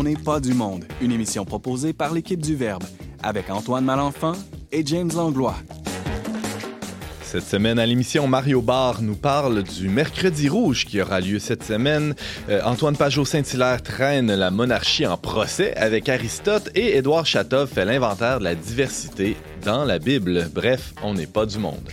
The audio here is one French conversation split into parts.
On n'est pas du monde, une émission proposée par l'équipe du Verbe, avec Antoine Malenfant et James Langlois. Cette semaine à l'émission, Mario Barre nous parle du Mercredi Rouge qui aura lieu cette semaine. Euh, Antoine Pajot-Saint-Hilaire traîne la monarchie en procès avec Aristote et Édouard Chatov fait l'inventaire de la diversité dans la Bible. Bref, on n'est pas du monde.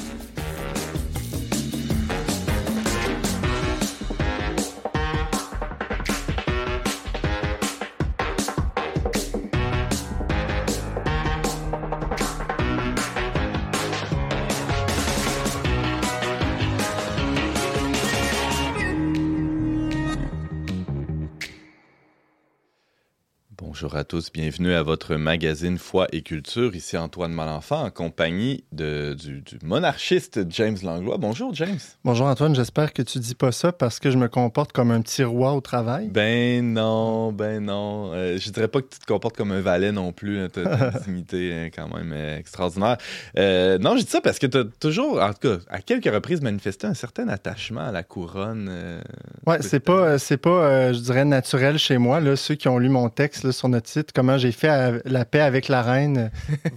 Tous, bienvenue à votre magazine Foi et Culture. Ici Antoine Malenfant en compagnie de, du, du, monarchiste James Langlois. Bonjour James. Bonjour Antoine, j'espère que tu dis pas ça parce que je me comporte comme un petit roi au travail. Ben non, ben non. Euh, je dirais pas que tu te comportes comme un valet non plus. Hein. Tu as une dignité hein, quand même euh, extraordinaire. Euh, non, je dis ça parce que tu as toujours, en tout cas, à quelques reprises manifesté un certain attachement à la couronne. Euh, ouais, c'est pas, c'est pas, je dirais, naturel chez moi. Là, ceux qui ont lu mon texte là, sur notre site, comment j'ai fait la paix avec la reine.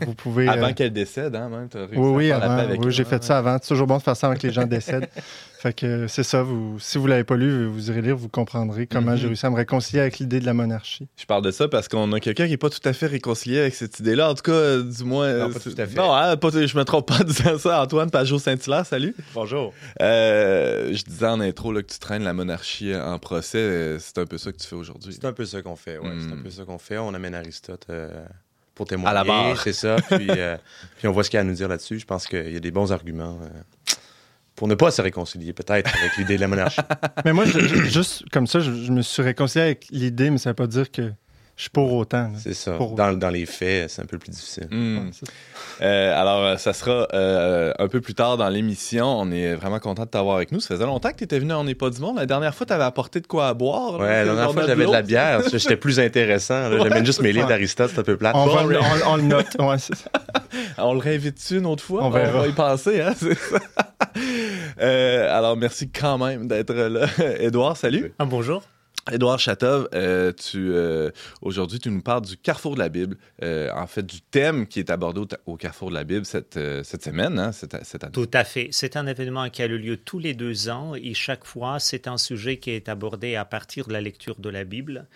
Vous pouvez. avant euh... qu'elle décède, hein, même. As oui, oui, avant. Oui, j'ai fait ça avant. C'est toujours bon de faire ça avant que les gens décèdent. fait que c'est ça. Vous, si vous l'avez pas lu, vous irez lire, vous comprendrez comment mm -hmm. j'ai réussi à me réconcilier avec l'idée de la monarchie. Je parle de ça parce qu'on a quelqu'un qui est pas tout à fait réconcilié avec cette idée-là. En tout cas, du moins. Non, pas tout à fait. Non, hein, pas, je me trompe pas en disant ça. Antoine Pajot-Saint-Hilaire, salut. Bonjour. Euh, je disais en intro là, que tu traînes la monarchie en procès. C'est un peu ça que tu fais aujourd'hui. C'est un peu ça qu'on fait, oui. Mm. C'est un peu ça qu'on fait. On amène Aristote euh, pour témoigner. À la barre. C'est ça. Puis, euh, puis, on voit ce qu'il y a à nous dire là-dessus. Je pense qu'il y a des bons arguments euh, pour ne pas se réconcilier, peut-être, avec l'idée de la monarchie. mais moi, je, je, juste comme ça, je, je, me suis réconcilié avec l'idée, mais ça ne veut pas dire que je suis pour autant. C'est ça. Pour dans, dans, les faits, c'est un peu plus difficile. Mm. Ouais, euh, alors, ça sera euh, un peu plus tard dans l'émission. On est vraiment content de t'avoir avec nous. Ça faisait longtemps que tu étais venu On n'est pas du monde. La dernière fois, tu avais apporté de quoi à boire. Ouais, la dernière fois, j'avais de la bière. J'étais plus intéressant. J'amène ouais, juste mes livres d'Aristote, c'est un peu plate. On, bon, va, on, on, le note. Ouais, on le réinvite-tu une autre fois? On, verra. on va y penser. Hein? euh, alors, merci quand même d'être là. Édouard, salut. Ah, bonjour. Édouard Chatov, euh, tu euh, aujourd'hui tu nous parles du Carrefour de la Bible, euh, en fait du thème qui est abordé au, au Carrefour de la Bible cette, cette semaine, hein, cette, cette, année. Tout à fait. C'est un événement qui a lieu tous les deux ans et chaque fois c'est un sujet qui est abordé à partir de la lecture de la Bible.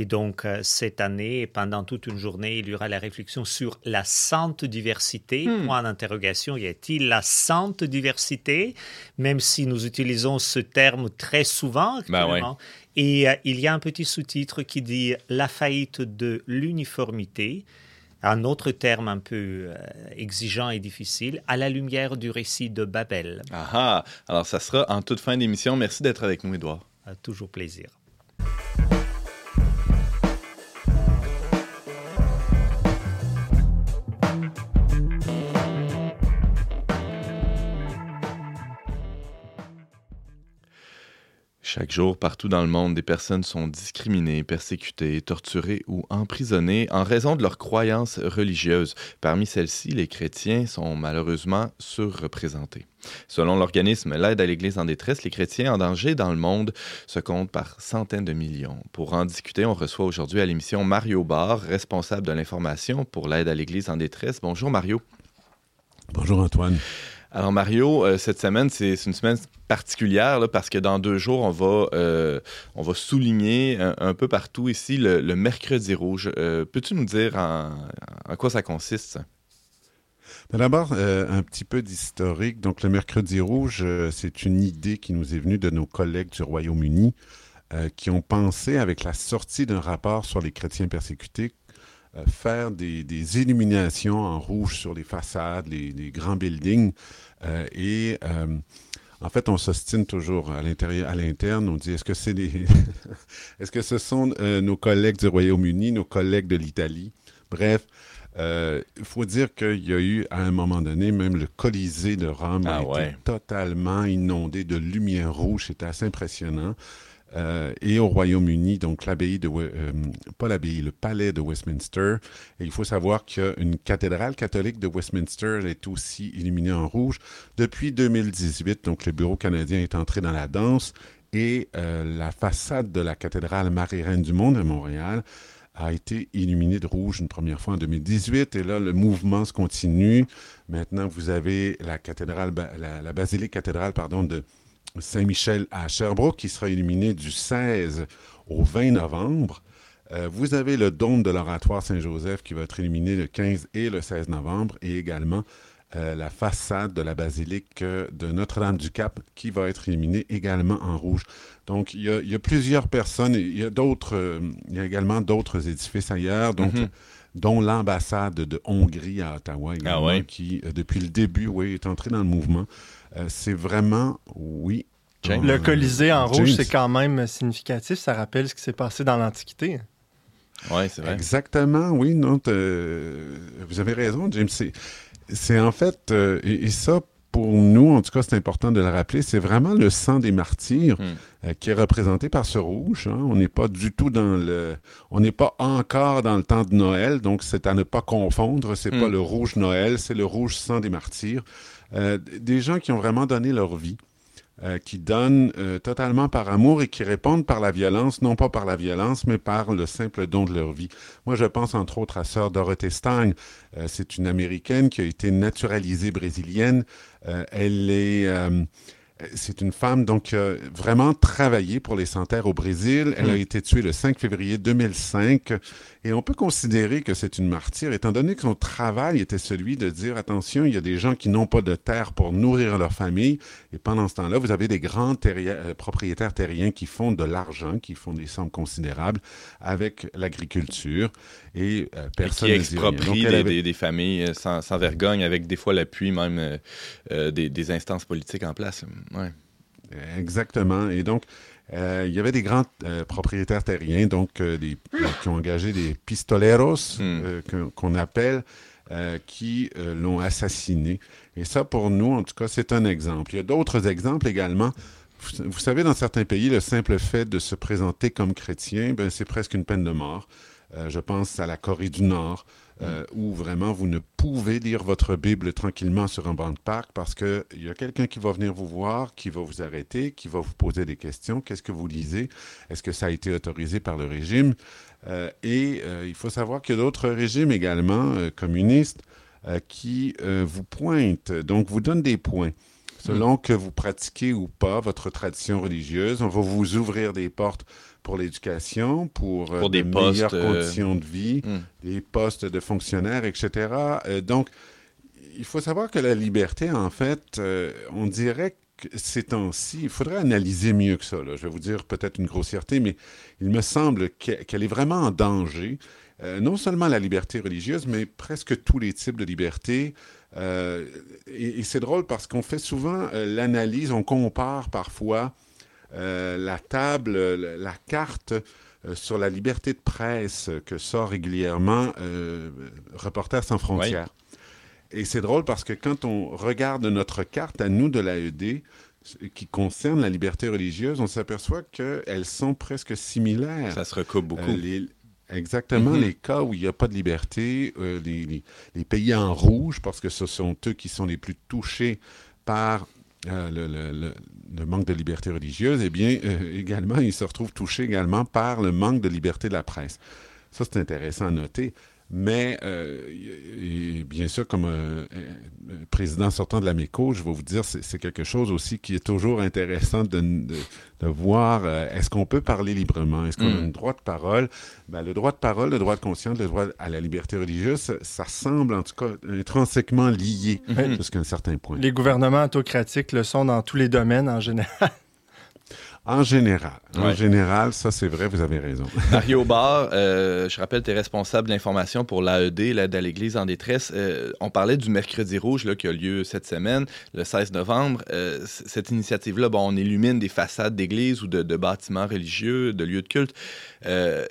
Et donc, cette année, pendant toute une journée, il y aura la réflexion sur la sainte diversité. Hmm. Point d'interrogation, y a-t-il la sainte diversité Même si nous utilisons ce terme très souvent. Ben ouais. Et euh, il y a un petit sous-titre qui dit La faillite de l'uniformité un autre terme un peu euh, exigeant et difficile, à la lumière du récit de Babel. Ah, ah. alors ça sera en toute fin d'émission. Merci d'être avec nous, Édouard. Toujours plaisir. Chaque jour, partout dans le monde, des personnes sont discriminées, persécutées, torturées ou emprisonnées en raison de leurs croyances religieuses. Parmi celles-ci, les chrétiens sont malheureusement surreprésentés. Selon l'organisme L'aide à l'Église en détresse, les chrétiens en danger dans le monde se comptent par centaines de millions. Pour en discuter, on reçoit aujourd'hui à l'émission Mario Barr, responsable de l'information pour l'aide à l'Église en détresse. Bonjour Mario. Bonjour Antoine. Alors Mario, euh, cette semaine, c'est une semaine particulière parce que dans deux jours, on va, euh, souligner un, peu partout ici le, mercredi rouge. Euh, Peux-tu nous dire en, quoi ça consiste? Ça? D'abord, un petit peu d'historique. Donc, le mercredi rouge, c'est une idée qui nous est venue de nos collègues du Royaume-Uni qui ont pensé, avec la sortie d'un rapport sur les chrétiens persécutés, faire des, illuminations en rouge sur les façades, les grands buildings. Euh, et euh, en fait, on s'ostine toujours à l'intérieur, à l'interne. On dit est-ce que c'est des, est-ce que ce sont euh, nos collègues du Royaume-Uni, nos collègues de l'Italie? Bref. Il euh, faut dire qu'il y a eu, à un moment donné, même le Colisée de Rome ah, a ouais. été totalement inondé de lumière rouge. C'était assez impressionnant. Euh, et au Royaume-Uni, donc l'abbaye de, euh, pas l'abbaye, le palais de Westminster. Et il faut savoir qu'une cathédrale catholique de Westminster est aussi illuminée en rouge. Depuis 2018, donc le Bureau canadien est entré dans la danse et euh, la façade de la cathédrale Marie-Reine du Monde à Montréal a été illuminé de rouge une première fois en 2018. Et là, le mouvement se continue. Maintenant, vous avez la cathédrale, la, basilique cathédrale pardon, de Saint-Michel à Sherbrooke qui sera illuminée du 16 au 20 novembre. Euh, vous avez le dôme de l'oratoire Saint-Joseph qui va être illuminé le 15 et le 16 novembre et également euh, la façade de la basilique euh, de Notre-Dame-du-Cap qui va être illuminée également en rouge. Donc, il y a, plusieurs personnes, il y a d'autres, il y a également d'autres édifices ailleurs, donc, mhm. dont l'ambassade de Hongrie à Ottawa ah qui, depuis le début, oui, est entrée dans le mouvement. C'est vraiment, oui, le Colisée en rouge, c'est quand même significatif. Ça rappelle ce qui s'est passé dans l'Antiquité. Oui, c'est vrai. Exactement, oui. Non, vous avez raison, James. C'est en fait, euh, et, ça, pour nous, en tout cas, c'est important de le rappeler, c'est vraiment le sang des martyrs hmm. euh, qui est représenté par ce rouge. Hein. On n'est pas du tout dans le... On n'est pas encore dans le temps de Noël, donc c'est à ne pas confondre. C'est pas hmm. le rouge Noël, c'est le rouge sang des martyrs. Euh, des gens qui ont vraiment donné leur vie. Euh, qui donnent euh, totalement par amour et qui répondent par la violence, non pas par la violence, mais par le simple don de leur vie. Moi, je pense entre autres à Sœur Dorothée. Euh, c'est une Américaine qui a été naturalisée brésilienne. elle est c'est une femme donc vraiment travaillé pour les Santerres au Brésil. Elle a hmm. été tuée le 5 février 2005 et on peut considérer que c'est une martyre étant donné que son travail était celui de dire attention, il y a des gens qui n'ont pas de terre pour nourrir leur famille et pendant ce temps-là, vous avez des grands euh, propriétaires terriens qui font de l'argent, qui font des sommes considérables avec l'agriculture et euh, personne et qui exproprient des, familles euh, sans, vergogne avec des fois l'appui même des, des instances politiques en place. Ouais. Exactement. Et donc, euh, il y avait des grands euh, propriétaires terriens, donc euh, des, qui ont engagé des pistoleros, hmm. qu'on appelle, qui l'ont assassiné. Et ça, pour nous, en tout cas, c'est un exemple. Il y a d'autres exemples également. Vous, savez, dans certains pays, le simple fait de se présenter comme chrétien, ben, c'est presque une peine de mort. je pense à la Corée du Nord, euh, où vraiment vous ne pouvez lire votre Bible tranquillement sur un banc de parc parce qu'il y a quelqu'un qui va venir vous voir, qui va vous arrêter, qui va vous poser des questions. Qu'est-ce que vous lisez? Est-ce que ça a été autorisé par le régime? Euh, et euh, il faut savoir qu'il y a d'autres régimes également communistes qui vous pointent, donc vous donnent des points. Selon que vous pratiquez ou pas votre tradition religieuse, on va vous ouvrir des portes pour l'éducation, pour, euh, des meilleures euh, conditions de vie, hmm. des postes de fonctionnaires, etc. Euh, donc, il faut savoir que la liberté, en fait, on dirait que ces temps-ci, il faudrait analyser mieux que ça. Je vais vous dire peut-être une grossièreté, mais il me semble qu'elle est vraiment en danger. non seulement la liberté religieuse, mais presque tous les types de liberté. et c'est drôle parce qu'on fait souvent l'analyse, on compare parfois la table, la carte euh, sur la liberté de presse que sort régulièrement euh, Reporters sans frontières. Et c'est drôle parce que quand on regarde notre carte à nous de l'AED, qui concerne la liberté religieuse, on s'aperçoit qu'elles sont presque similaires. Ça se recoupe beaucoup. exactement, mm-hmm. les cas où il n'y a pas de liberté, les, les, pays en rouge, parce que ce sont eux qui sont les plus touchés par euh, le, manque de liberté religieuse, eh bien, euh, également, il se retrouve touché également par le manque de liberté de la presse. Ça, c'est intéressant à noter. Mais euh, bien sûr, comme euh, président sortant de la MECO, je vais vous dire, c'est quelque chose aussi qui est toujours intéressant de, de, voir. Euh, est-ce qu'on peut parler librement? Est-ce qu'on a un mm. droit de parole? Ben, le droit de parole, le droit de conscience, le droit à la liberté religieuse, ça, semble en tout cas intrinsèquement lié mm-hmm. jusqu'à un certain point. Les gouvernements autocratiques le sont dans tous les domaines en général. En général. En général, ça c'est vrai, vous avez raison. Mario Barr, euh, je rappelle, tu es responsable de l'information pour l'AED, l'aide à l'Église en détresse. Euh, on parlait du Mercredi Rouge là, qui a lieu cette semaine, le 16 novembre. Euh, cette initiative-là, bon, on illumine des façades d'églises ou de, bâtiments religieux, de lieux de culte.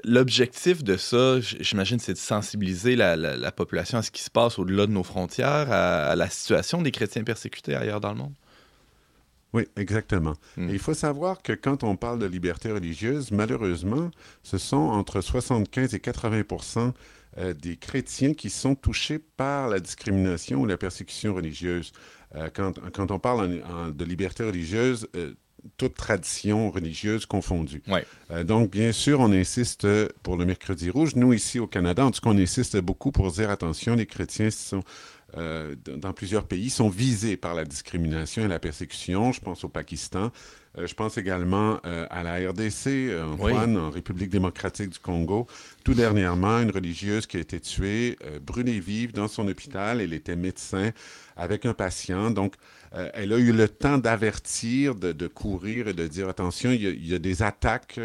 L'objectif de ça, j'imagine, c'est de sensibiliser la, population à ce qui se passe au-delà de nos frontières, à la situation des chrétiens persécutés ailleurs dans le monde. Oui, exactement. Hmm. il faut savoir que quand on parle de liberté religieuse, malheureusement, ce sont entre 75 et 80 euh, des chrétiens qui sont touchés par la discrimination ou la persécution religieuse. Euh, quand, quand, on parle de liberté religieuse, euh, toute tradition religieuse confondue. Ouais. Euh, donc, bien sûr, on insiste pour le mercredi rouge. Nous, ici au Canada, en tout cas, on insiste beaucoup pour dire attention, les chrétiens sont euh, dans plusieurs pays sont visés par la discrimination et la persécution. Je pense au Pakistan. Euh, je pense également euh, à la RDC, Antoine, en République démocratique du Congo. Tout dernièrement, une religieuse qui a été tuée, brûlée vive dans son hôpital. Elle était médecin avec un patient. Donc, elle a eu le temps d'avertir, de, courir et de dire attention, il y a des attaques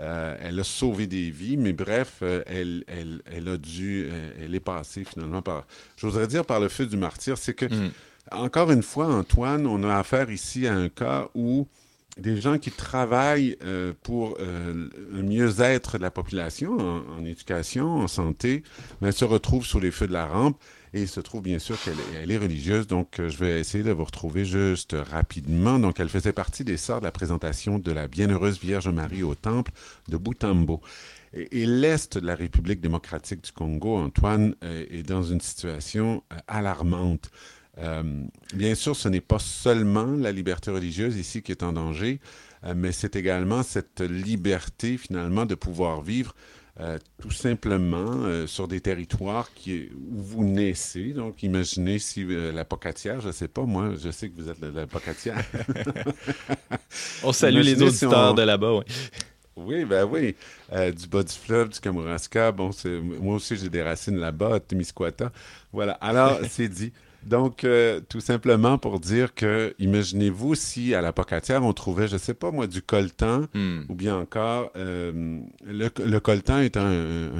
euh, elle a sauvé des vies, mais bref, euh, elle, elle, a dû, euh, elle est passée finalement par, j'oserais dire par le feu du martyr. C'est que, mm. encore une fois, Antoine, on a affaire ici à un cas où des gens qui travaillent pour le mieux-être de la population en, éducation, en santé, mais se retrouvent sous les feux de la rampe. Et il se trouve bien sûr qu'elle est religieuse, donc euh, je vais essayer de vous retrouver juste rapidement. Donc elle faisait partie des sœurs de la présentation de la Bienheureuse Vierge Marie au temple de Butambo. Et, l'Est de la République démocratique du Congo, Antoine, euh, est dans une situation euh, alarmante. bien sûr, ce n'est pas seulement la liberté religieuse ici qui est en danger, mais c'est également cette liberté finalement de pouvoir vivre euh, tout simplement euh, sur des territoires qui, où vous naissez. Donc, imaginez si euh, la Pocatière, je ne sais pas, moi, je sais que vous êtes de la Pocatière. on salue les auditeurs de là-bas, oui. Oui, ben oui. du bas du fleuve, du Kamouraska. Bon, moi aussi, j'ai des racines là-bas, à Témiscouata. Voilà. Alors, c'est dit. Donc, euh, tout simplement pour dire que, imaginez-vous si à la pocatière, on trouvait, je ne sais pas moi, du coltan, hmm. ou bien encore, euh, le, coltan est un,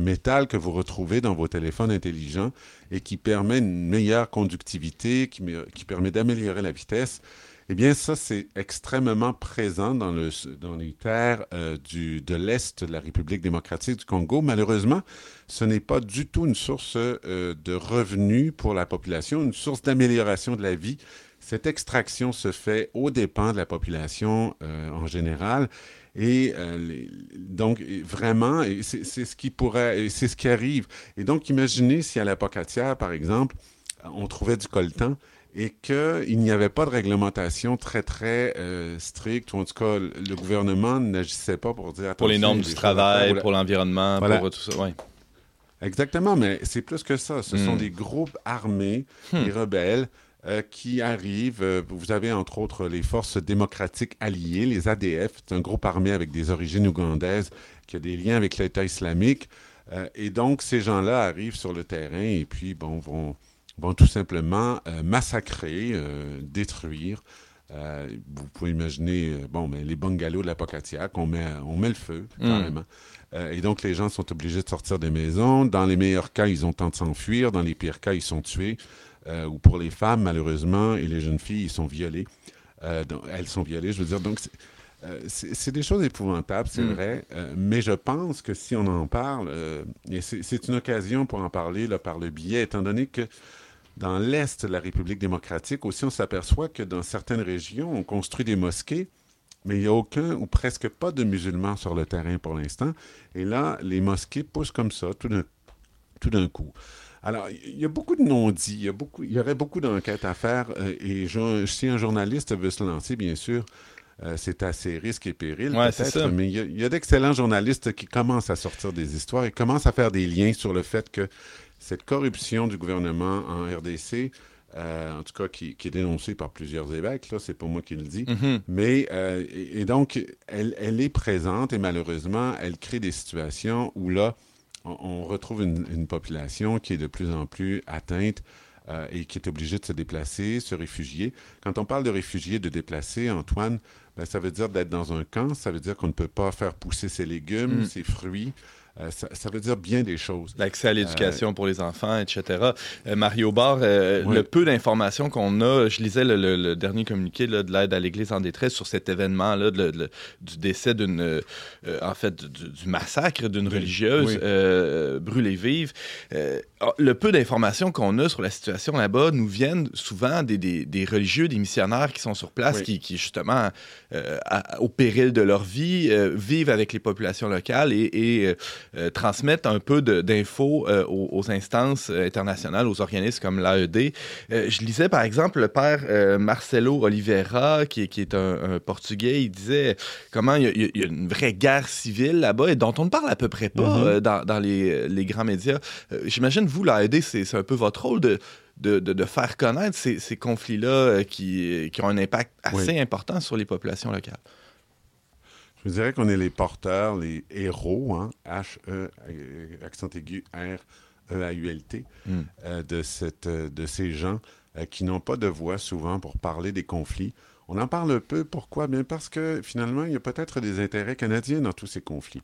métal que vous retrouvez dans vos téléphones intelligents et qui permet une meilleure conductivité, qui, qui permet d'améliorer la vitesse. Eh bien, ça, c'est extrêmement présent dans, le, dans les terres euh, du, de l'Est de la République démocratique du Congo. Malheureusement, ce n'est pas du tout une source euh, de revenus pour la population, une source d'amélioration de la vie. Cette extraction se fait aux dépens de la population euh, en général. Et donc, vraiment, c'est ce qui pourrait, c'est ce qui arrive. Et donc, imaginez si à la Pocatière, par exemple, on trouvait du coltan, et qu'il n'y avait pas de réglementation très, très euh, stricte, ou en tout cas, le gouvernement n'agissait pas pour dire... Pour les normes du travail, pour l'environnement, pour tout ça, oui. Exactement, mais c'est plus que ça. Ce sont hmm. des groupes armés, hmm. des rebelles, euh, qui arrivent. Euh, vous avez entre autres les forces démocratiques alliées, les ADF, c'est un groupe armé avec des origines ougandaises qui a des liens avec l'État islamique. et donc, ces gens-là arrivent sur le terrain et puis, bon, vont vont tout simplement euh, massacrer, euh, détruire. Euh, vous pouvez imaginer, bon, mais les bungalows de la Pocatiac, on met, on met le feu, hmm. carrément. et donc, les gens sont obligés de sortir des maisons. Dans les meilleurs cas, ils ont temps de s'enfuir. Dans les pires cas, ils sont tués. ou pour les femmes, malheureusement, et les jeunes filles, ils sont violées. elles sont violées, je veux dire. Donc, c'est des choses épouvantables, c'est hmm. vrai, mais je pense que si on en parle, et c'est une occasion pour en parler là, par le biais, étant donné que dans l'Est de la République démocratique aussi, on s'aperçoit que dans certaines régions, on construit des mosquées, mais il n'y a aucun ou presque pas de musulmans sur le terrain pour l'instant. Et là, les mosquées poussent comme ça, tout d'un coup. Alors, il y a beaucoup de non-dits, il, y beaucoup, il y aurait beaucoup d'enquêtes à faire, euh, et si un journaliste veut se lancer, bien sûr, euh, c'est assez risque et péril, peut-être, mais il y a d'excellents journalistes qui commencent à sortir des histoires et commencent à faire des liens sur le fait que cette corruption du gouvernement en RDC, euh, en tout cas qui, est dénoncée par plusieurs évêques, là, c'est pas moi qui le dis, mm-hmm. mais euh, et, donc elle, est présente et malheureusement elle crée des situations où là on, retrouve une, population qui est de plus en plus atteinte euh, et qui est obligée de se déplacer, se réfugier. Quand on parle de réfugiés, de déplacer, Antoine, ben, ça veut dire d'être dans un camp, ça veut dire qu'on ne peut pas faire pousser ses légumes, mm. ses fruits. Euh, ça, veut dire bien des choses. L'accès à l'éducation euh, pour les enfants, etc. Euh, Mario Barr, le peu d'informations qu'on a, je lisais le, dernier communiqué de l'aide à l'Église en détresse sur cet événement-là du décès d'une, en fait, du, massacre d'une religieuse brûlée vive. Ah, le peu d'informations qu'on a sur la situation là-bas nous viennent souvent des, des, religieux, des missionnaires qui sont sur place, qui, qui, justement, au péril de leur vie, vivent avec les populations locales et, et transmettre un peu d'infos aux, instances internationales, aux organismes comme l'AED. je lisais par exemple le père Marcelo Oliveira, qui, est un, Portugais, il disait comment il y, a, une vraie guerre civile là-bas et dont on ne parle à peu près pas mm-hmm. dans, les, grands médias. J'imagine, vous, l'AED, c'est un peu votre rôle de de, faire connaître ces, conflits-là euh, qui, ont un impact assez important sur les populations locales. Je vous dirais qu'on est les porteurs, les héros, hein, H-E, accent aigu, R-E-A-U-L-T, hmm. euh, de, cette, euh, de ces gens qui n'ont pas de voix souvent pour parler des conflits. On en parle peu. Pourquoi? Bien parce que finalement, il y a peut-être des intérêts canadiens dans tous ces conflits.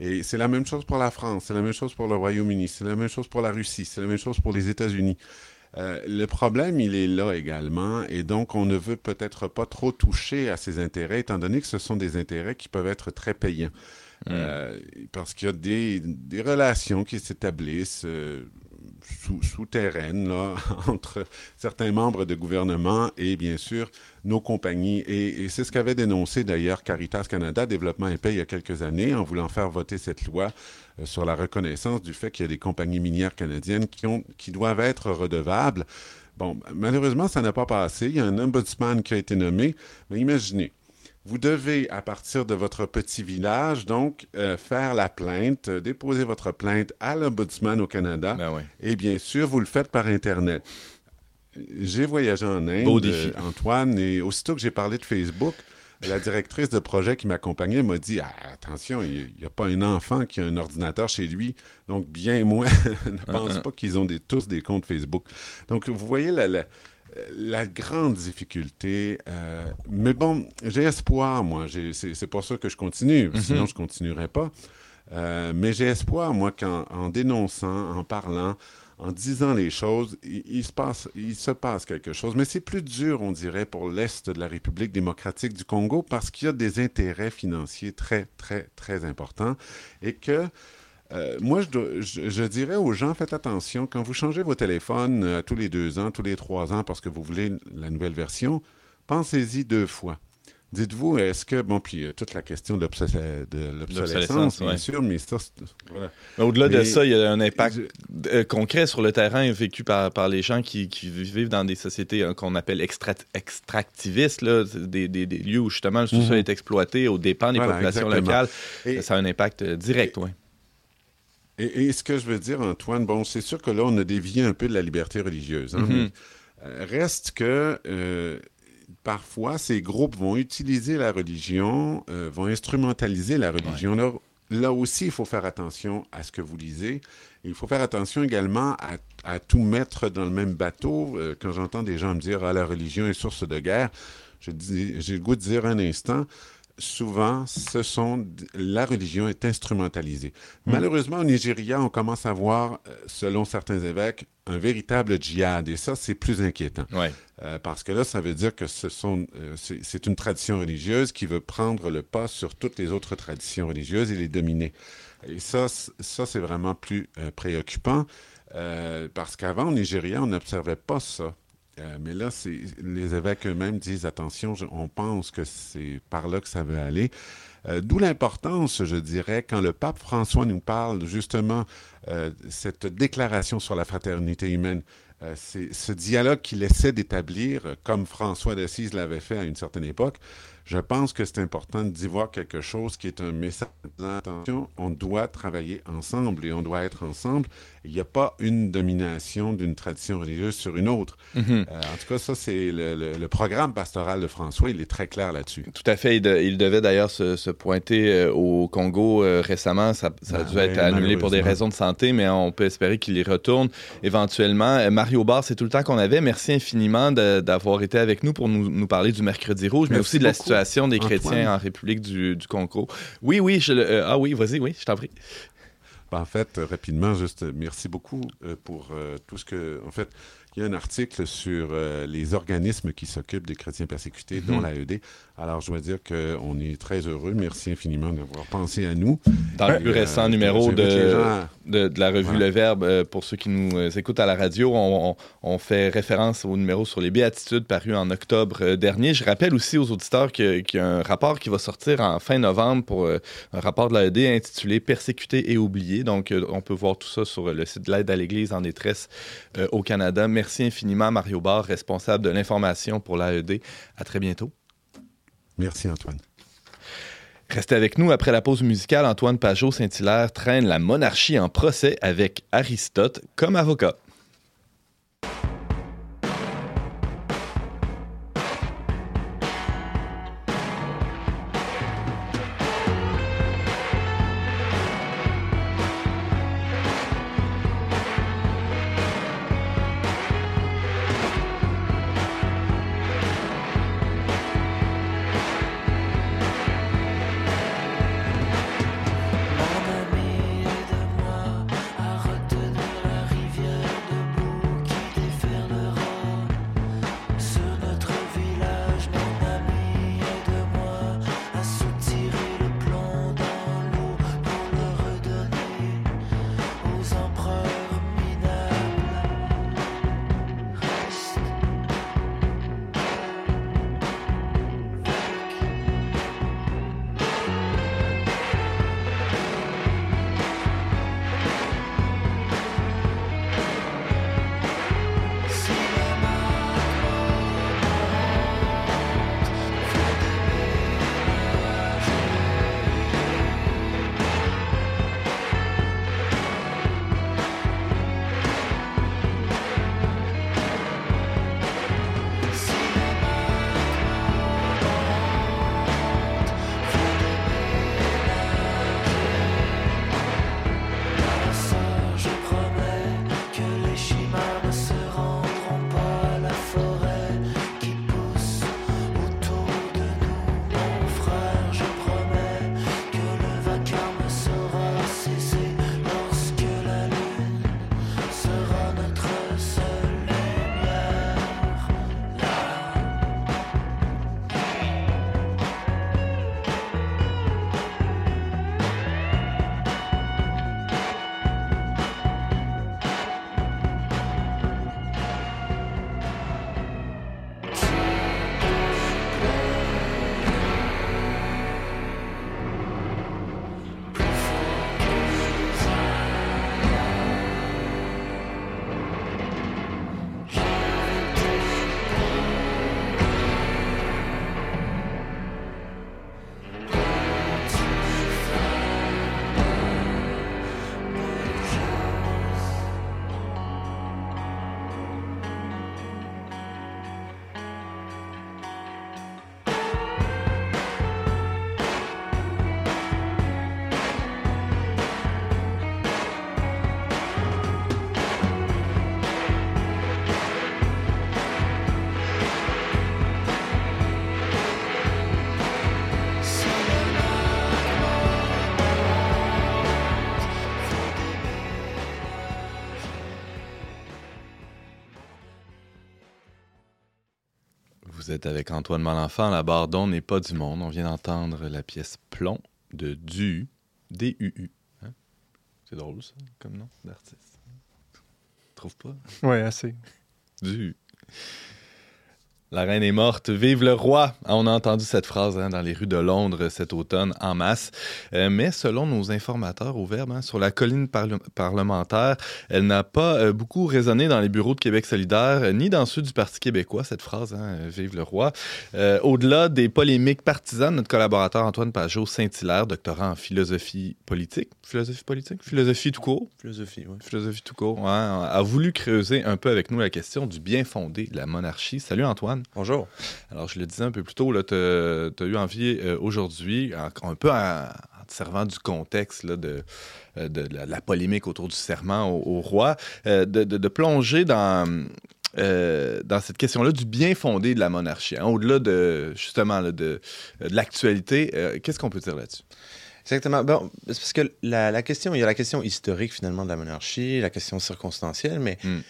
Et c'est la même chose pour la France, c'est la même chose pour le Royaume-Uni, c'est la même chose pour la Russie, c'est la même chose pour les États-Unis. Euh, le problème, il est là également, et donc on ne veut peut-être pas trop toucher à ces intérêts, étant donné que ce sont des intérêts qui peuvent être très payants. Mm. Euh, parce qu'il y a des, des relations qui s'établissent euh, souterraines là, entre certains membres de gouvernement et bien sûr nos compagnies. Et, c'est ce qu'avait dénoncé d'ailleurs Caritas Canada, Développement et Paix, il y a quelques années, en voulant faire voter cette loi euh, sur la reconnaissance du fait qu'il y a des compagnies minières canadiennes qui, ont, qui doivent être redevables. Bon, malheureusement, ça n'a pas passé. Il y a un ombudsman qui a été nommé. Mais imaginez, vous devez, à partir de votre petit village, donc, euh, faire la plainte, euh, déposer votre plainte à l'Ombudsman au Canada. Ben Et bien sûr, vous le faites par Internet. J'ai voyagé en Inde, euh, Antoine, et aussitôt que j'ai parlé de Facebook, la directrice de projet qui m'accompagnait m'a dit ah, Attention, il n'y a pas un enfant qui a un ordinateur chez lui, donc bien moins ne pense pas qu'ils ont tous des comptes Facebook. Donc, vous voyez la, la, grande difficulté. Euh, mais bon, j'ai espoir, moi. C'est pour ça que je continue, mm-hmm. sinon je ne continuerai pas. Euh, mais j'ai espoir, moi, qu'en dénonçant, en parlant, en disant les choses, il, se passe, il se passe quelque chose. Mais c'est plus dur, on dirait, pour l'Est de la République démocratique du Congo parce qu'il y a des intérêts financiers très, très, très importants et que euh, moi, je, je, dirais aux gens, faites attention, quand vous changez vos téléphones euh, tous les deux ans, tous les trois ans, parce que vous voulez la nouvelle version, pensez-y deux fois. Dites-vous, est-ce que, bon, puis euh, toute la question de l'obsolescence, bien sûr, mais ça, voilà. Au-delà de ça, il y a un impact concret sur le terrain vécu par, par les gens qui, qui vivent dans des sociétés hein, qu'on appelle extractivistes, là, des, des, des, lieux où justement tout ça mhm. est exploité aux dépens des populations locales. ça a un impact direct, oui. Et, ce que je veux dire, Antoine, bon, c'est sûr que là, on a dévié un peu de la liberté religieuse. Hein, mhm. reste que parfois, ces groupes vont utiliser la religion, euh, vont instrumentaliser la religion. Là, aussi, il faut faire attention à ce que vous lisez. Il faut faire attention également à, tout mettre dans le même bateau. Euh, quand j'entends des gens me dire ah, la religion est source de guerre, j'ai le goût de dire un instant souvent, ce sont la religion est instrumentalisée. Hmm. Malheureusement, au Nigeria, on commence à voir, euh, selon certains évêques, un véritable djihad. Et ça, c'est plus inquiétant. Euh, parce que là, ça veut dire que ce sont, euh, c'est une tradition religieuse qui veut prendre le pas sur toutes les autres traditions religieuses et les dominer. Et ça, ça c'est vraiment plus préoccupant. parce qu'avant, au Nigeria, on n'observait pas ça. Euh, mais là, les évêques eux-mêmes disent attention, on pense que c'est par là que ça veut aller. Euh, d'où l'importance, je dirais, quand le pape François nous parle justement euh, cette déclaration sur la fraternité humaine, c'est ce dialogue qu'il essaie d'établir, comme François d'Assise l'avait fait à une certaine époque. Je pense que c'est important d'y voir quelque chose qui est un message d'attention. On doit travailler ensemble et on doit être ensemble il n'y a pas une domination d'une tradition religieuse sur une autre. Mhm. Euh, en tout cas, ça, c'est le, programme pastoral de François, il est très clair là-dessus. Tout à fait. Il, devait d'ailleurs se, pointer euh, au Congo euh, récemment. Ça, a dû être annulé pour des raisons de santé, mais on peut espérer qu'il y retourne éventuellement. Mario Barr, c'est tout le temps qu'on avait. Merci infiniment d'avoir été avec nous pour nous, parler du Mercredi Rouge, mais aussi de la situation des chrétiens en République du, Congo. Oui, oui. Je, ah oui, vas-y, oui, je t'en prie. Ben, en fait, rapidement, juste merci beaucoup pour tout ce que... En fait, il y a un article sur euh, les organismes qui s'occupent des chrétiens persécutés, dont mhm. l'AED. Alors, je dois dire qu'on est très heureux. Merci infiniment d'avoir pensé à nous. Dans le plus euh, récent numéro de, de, la revue Le Verbe, euh, pour ceux qui nous écoutent à la radio, on, on, fait référence au numéro sur les béatitudes paru en octobre dernier. Je rappelle aussi aux auditeurs qu'il y a un rapport qui va sortir en fin novembre pour un rapport de l'AED intitulé Persécutés et oubliés. Donc, on peut voir tout ça sur le site de l'aide à l'Église en détresse au Canada. Merci Merci infiniment, Mario Barre, responsable de l'information pour l'AED. À très bientôt. Merci, Antoine. Restez avec nous. Après la pause musicale, Antoine Pajot-Saint-Hilaire traîne la monarchie en procès avec Aristote comme avocat. Êtes avec Antoine Malenfant. La Bardon n'est pas du monde. On vient d'entendre la pièce Plomb de Du, D-U-U. Hein? C'est drôle, ça, comme nom d'artiste. Trouve pas? Oui, assez. Du. La reine est morte, vive le roi. Ah, on a entendu cette phrase hein, dans les rues de Londres cet automne en masse. Euh, mais selon nos informateurs au Verbe, hein, sur la colline parlementaire, elle n'a pas euh, beaucoup résonné dans les bureaux de Québec solidaire, euh, ni dans ceux du Parti québécois, cette phrase, hein, vive le roi. Au-delà des polémiques partisanes, notre collaborateur Antoine Pajot Saint-Hilaire, doctorant en philosophie politique, philosophie politique, philosophie tout court, philosophie, oui. philosophie tout court, a voulu creuser un peu avec nous la question du bien fondé de la monarchie. Salut Antoine. Bonjour. Alors, je le disais un peu plus tôt, tu as, eu envie euh, aujourd'hui, un peu en, te servant du contexte de, euh, de, la, polémique autour du serment au, roi, euh, de, plonger dans. dans cette question-là du bien fondé de la monarchie, hein, au-delà de justement de, l'actualité, qu'est-ce qu'on peut dire là-dessus? Exactement. Bon, c'est parce que la, la question, il y a la question historique finalement de la monarchie, la question circonstancielle, mais Hmm.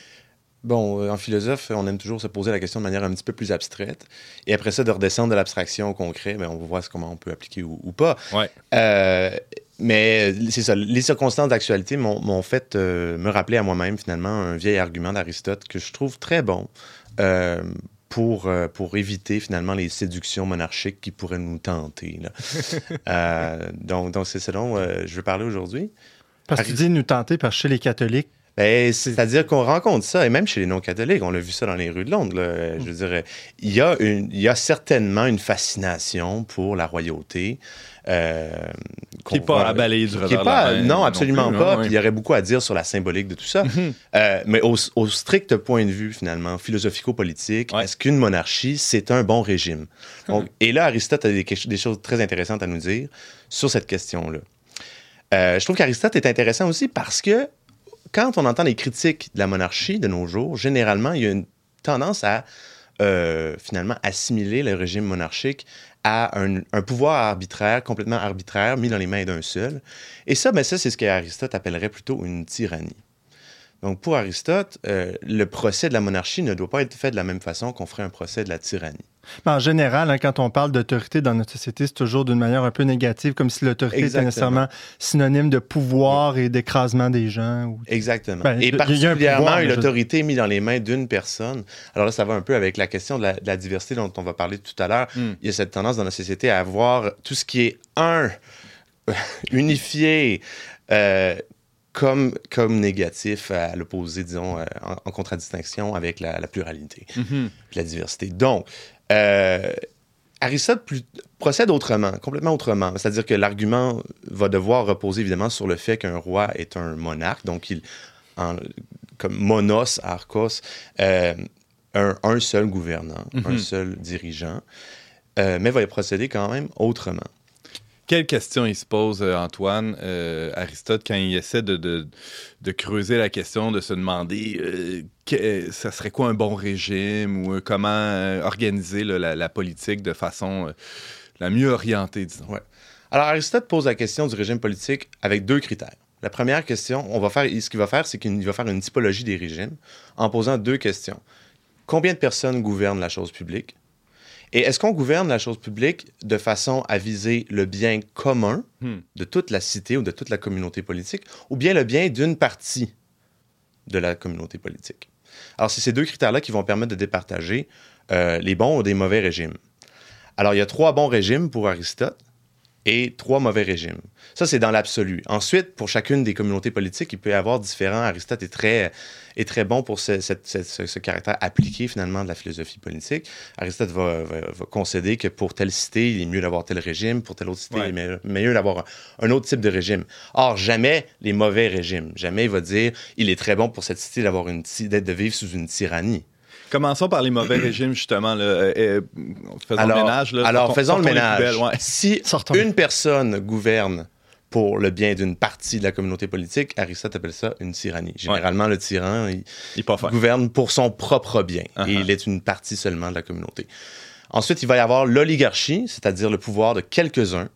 Bon, euh, en philosophe, on aime toujours se poser la question de manière un petit peu plus abstraite. Et après ça, de redescendre de l'abstraction au concret, ben, on va voir comment on peut appliquer ou, ou pas. Ouais. Euh, mais euh, c'est ça, les circonstances d'actualité m'ont fait euh, me rappeler à moi-même finalement un vieil argument d'Aristote que je trouve très bon euh, pour, euh, pour éviter finalement les séductions monarchiques qui pourraient nous tenter. là. Euh, donc donc c'est ça dont euh, je veux parler aujourd'hui. Parce que tu dis nous tenter, parce que chez les catholiques, C'est-à-dire qu'on rencontre ça, et même chez les non-catholiques, on l'a vu ça dans les rues de Londres. là. Je veux dire, il y, a une, il y a certainement une fascination pour la royauté. euh, Qui n'est pas à balayer du pas- la main non, absolument plus, pas. hein, il y aurait beaucoup à dire sur la symbolique de tout ça. Mhm. Euh, mais au, au strict point de vue, finalement, philosophico-politique, Ouais. est-ce qu'une monarchie, c'est un bon régime? Donc, et là, Aristote a des, des choses très intéressantes à nous dire sur cette question-là. Euh, je trouve qu'Aristote est intéressant aussi parce que quand on entend les critiques de la monarchie de nos jours, généralement, il y a une tendance à euh, finalement assimiler le régime monarchique à un, pouvoir arbitraire, complètement arbitraire, mis dans les mains d'un seul. Et ça, ben ça c'est ce qu'Aristote appellerait plutôt une tyrannie. Donc, pour Aristote, euh, le procès de la monarchie ne doit pas être fait de la même façon qu'on ferait un procès de la tyrannie. Mais en général, hein, quand on parle d'autorité dans notre société, c'est toujours d'une manière un peu négative, comme si l'autorité était nécessairement synonyme de pouvoir et d'écrasement des gens. ou- Exactement. Ben, Et a un particulièrement pouvoir, une je- autorité mise dans les mains d'une personne. Alors là, ça va un peu avec la question de la, de la diversité dont on va parler tout à l'heure. Mm. Il y a cette tendance dans la société à avoir tout ce qui est un, unifié, euh, comme, comme négatif à l'opposé, disons, euh, en, en contradistinction avec la, la pluralité, Mhm. la diversité. Donc, euh, Aristote plus- procède autrement, complètement autrement. C'est-à-dire que l'argument va devoir reposer évidemment sur le fait qu'un roi est un monarque, donc il, en- comme monos, archos, euh, un, un seul gouvernant, un Mhm. seul dirigeant, euh, mais va procéder quand même autrement. Quelle question il se pose, euh, Antoine, euh, Aristote, quand il essaie de, de, creuser la question, de se demander euh, que- ça serait quoi un bon régime ou euh, comment euh, organiser la, la politique de façon euh, la mieux orientée, disons? Ouais. Alors, Aristote pose la question du régime politique avec deux critères. La première question, on va faire, ce qu'il va faire, c'est qu'il va faire une typologie des régimes en posant deux questions. Combien de personnes gouvernent la chose publique? Et est-ce qu'on gouverne la chose publique de façon à viser le bien commun Hmm. de toute la cité ou de toute la communauté politique, ou bien le bien d'une partie de la communauté politique? Alors, c'est ces deux critères-là qui vont permettre de départager euh, les bons ou des mauvais régimes. Alors, il y a trois bons régimes pour Aristote et trois mauvais régimes. Ça, c'est dans l'absolu. Ensuite, pour chacune des communautés politiques, il peut y avoir différents. Aristote est très, est très bon pour ce, caractère appliqué, finalement, de la philosophie politique. Aristote va, va- va concéder que pour telle cité, il est mieux d'avoir tel régime, pour telle autre cité, Ouais. il est mieux, d'avoir un, un autre type de régime. Or, jamais les mauvais régimes. Jamais il va dire il est très bon pour cette cité d'avoir une d'être de vivre sous une tyrannie. Commençons par les mauvais régimes, justement. Là. Faisons le ménage. Là. alors Sortons- faisons le sortons ménage. ouais. Si Sortons. une personne gouverne pour le bien d'une partie de la communauté politique, Aristote appelle ça une tyrannie. Généralement, le tyran, il, gouverne pour son propre bien Uh-huh. et il est une partie seulement de la communauté. Ensuite, il va y avoir l'oligarchie, c'est-à-dire le pouvoir de quelques-uns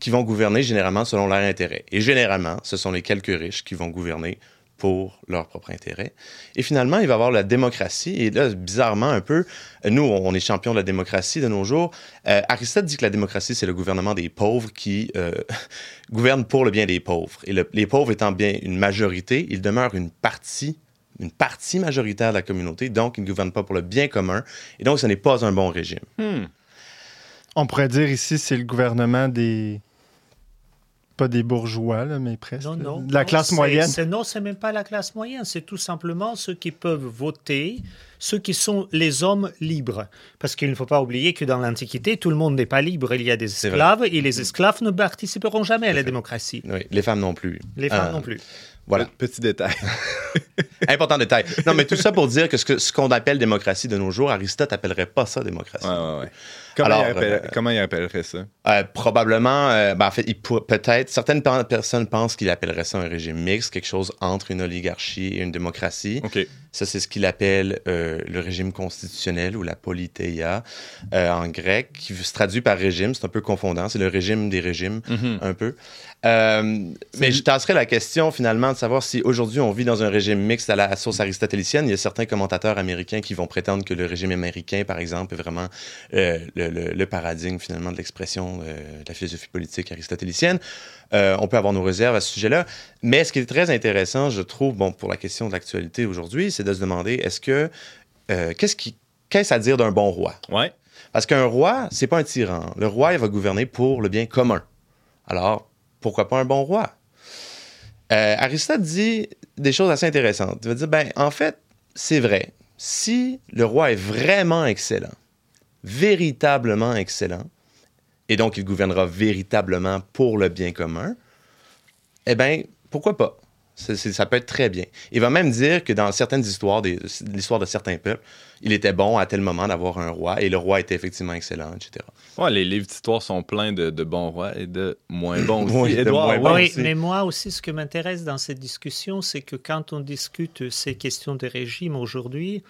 qui vont gouverner généralement selon leur intérêt. Et généralement, ce sont les quelques riches qui vont gouverner pour leur propre intérêt. Et finalement, il va y avoir la démocratie. Et là, bizarrement un peu, nous, on est champions de la démocratie de nos jours. Euh, Aristote dit que la démocratie, c'est le gouvernement des pauvres qui euh, gouverne pour le bien des pauvres. Et le- les pauvres étant bien une majorité, ils demeurent une partie une partie majoritaire de la communauté, donc ils ne gouvernent pas pour le bien commun, et donc ce n'est pas un bon régime. Hmm. On pourrait dire ici, c'est le gouvernement des. Pas des bourgeois, là, mais presque. Non, non. La non, classe moyenne. c'est- Non, c'est même pas la classe moyenne. C'est tout simplement ceux qui peuvent voter, ceux qui sont les hommes libres. Parce qu'il ne faut pas oublier que dans l'Antiquité, tout le monde n'est pas libre. Il y a des esclaves et les esclaves ne participeront jamais à la démocratie. Oui, les femmes non plus. Les femmes Euh, non plus. Voilà. Petit détail. Important détail. Non, mais tout ça pour dire que ce qu'on appelle démocratie de nos jours, Aristote appellerait pas ça démocratie. Ouais, ouais, ouais. Comment, Alors, il, appelle- euh, comment il appellerait ça? Euh, probablement, euh, ben, en fait, peut-être, certaines pe- personnes pensent qu'il appellerait ça un régime mixte, quelque chose entre une oligarchie et une démocratie. OK. Ça, c'est ce qu'il appelle le régime constitutionnel ou la politeia en grec, qui se traduit par régime. C'est un peu confondant. C'est le régime des régimes, Mhm. un peu. Euh, mais je tasserais la question, finalement, de savoir si aujourd'hui on vit dans un régime mixte à la sauce aristotélicienne. Il y a certains commentateurs américains qui vont prétendre que le régime américain, par exemple, est vraiment euh, le, le- le paradigme, finalement, de l'expression euh, de la philosophie politique aristotélicienne. On peut avoir nos réserves à ce sujet-là. Mais ce qui est très intéressant, je trouve, bon, pour la question de l'actualité aujourd'hui, c'est de se demander est-ce que. qu'est-ce qui. Qu'est-ce à dire d'un bon roi? Ouais. Parce qu'un roi, c'est pas un tyran. Le roi, il va gouverner pour le bien commun. Alors, pourquoi pas un bon roi? Euh, Aristote dit des choses assez intéressantes. Il va dire, ben, en fait, c'est vrai. Si le roi est vraiment excellent, véritablement excellent, et donc il gouvernera véritablement pour le bien commun, eh bien, pourquoi pas? C'est- c'est- ça peut être très bien. Il va même dire que dans certaines histoires, des- l'histoire de certains peuples, il était bon à tel moment d'avoir un roi, et le roi était effectivement excellent, etc. Ouais, les livres d'histoire sont pleins de, de bons rois et de moins bons aussi. Oui, de Édouard, moins ouais. bons. oui, aussi. mais moi aussi, ce qui m'intéresse dans cette discussion, c'est que quand on discute ces questions de régime aujourd'hui,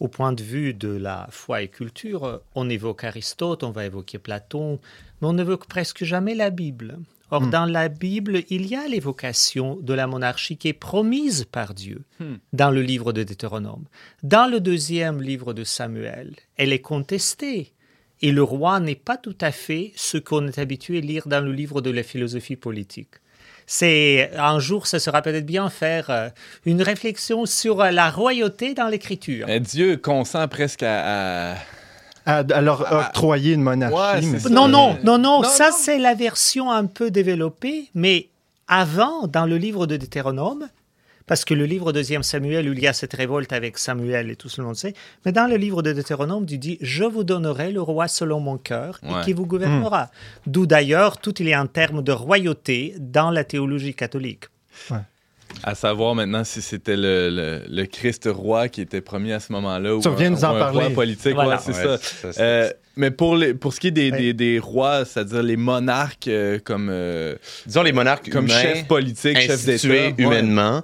au point de vue de la foi et culture, on évoque Aristote, on va évoquer Platon, mais on n'évoque presque jamais la Bible. Or, dans la Bible, il y a l'évocation de la monarchie qui est promise par Dieu dans le livre de Deutéronome. Dans le deuxième livre de Samuel, elle est contestée. Et le roi n'est pas tout à fait ce qu'on est habitué à lire dans le livre de la philosophie politique. C'est un jour, ce sera peut-être bien faire euh, une réflexion sur la royauté dans l'écriture. Dieu consent presque à. à- À, à leur Ah, octroyer une monarchie. Ouais, mais ça- Non, non, non, non, Non, ça c'est la version un peu développée, mais avant, dans le livre de Deutéronome, parce que le livre deuxième Samuel, où il y a cette révolte avec Samuel et tout ce monde sait, mais dans le livre de Deutéronome, tu dis, je vous donnerai le roi selon mon cœur Ouais. et qui vous gouvernera. D'où d'ailleurs tout il est en termes de royauté dans la théologie catholique. À savoir maintenant si c'était le, le, le Christ roi qui était promis à ce moment-là ou un, nous en ou un roi politique. Voilà. ouais, c'est Ouais, ça. Euh, mais pour, les, pour ce qui est des, Ouais. des, des rois, c'est-à-dire les monarques euh, comme, euh, Disons les monarques comme humains, chef politique, chef d'État. humainement.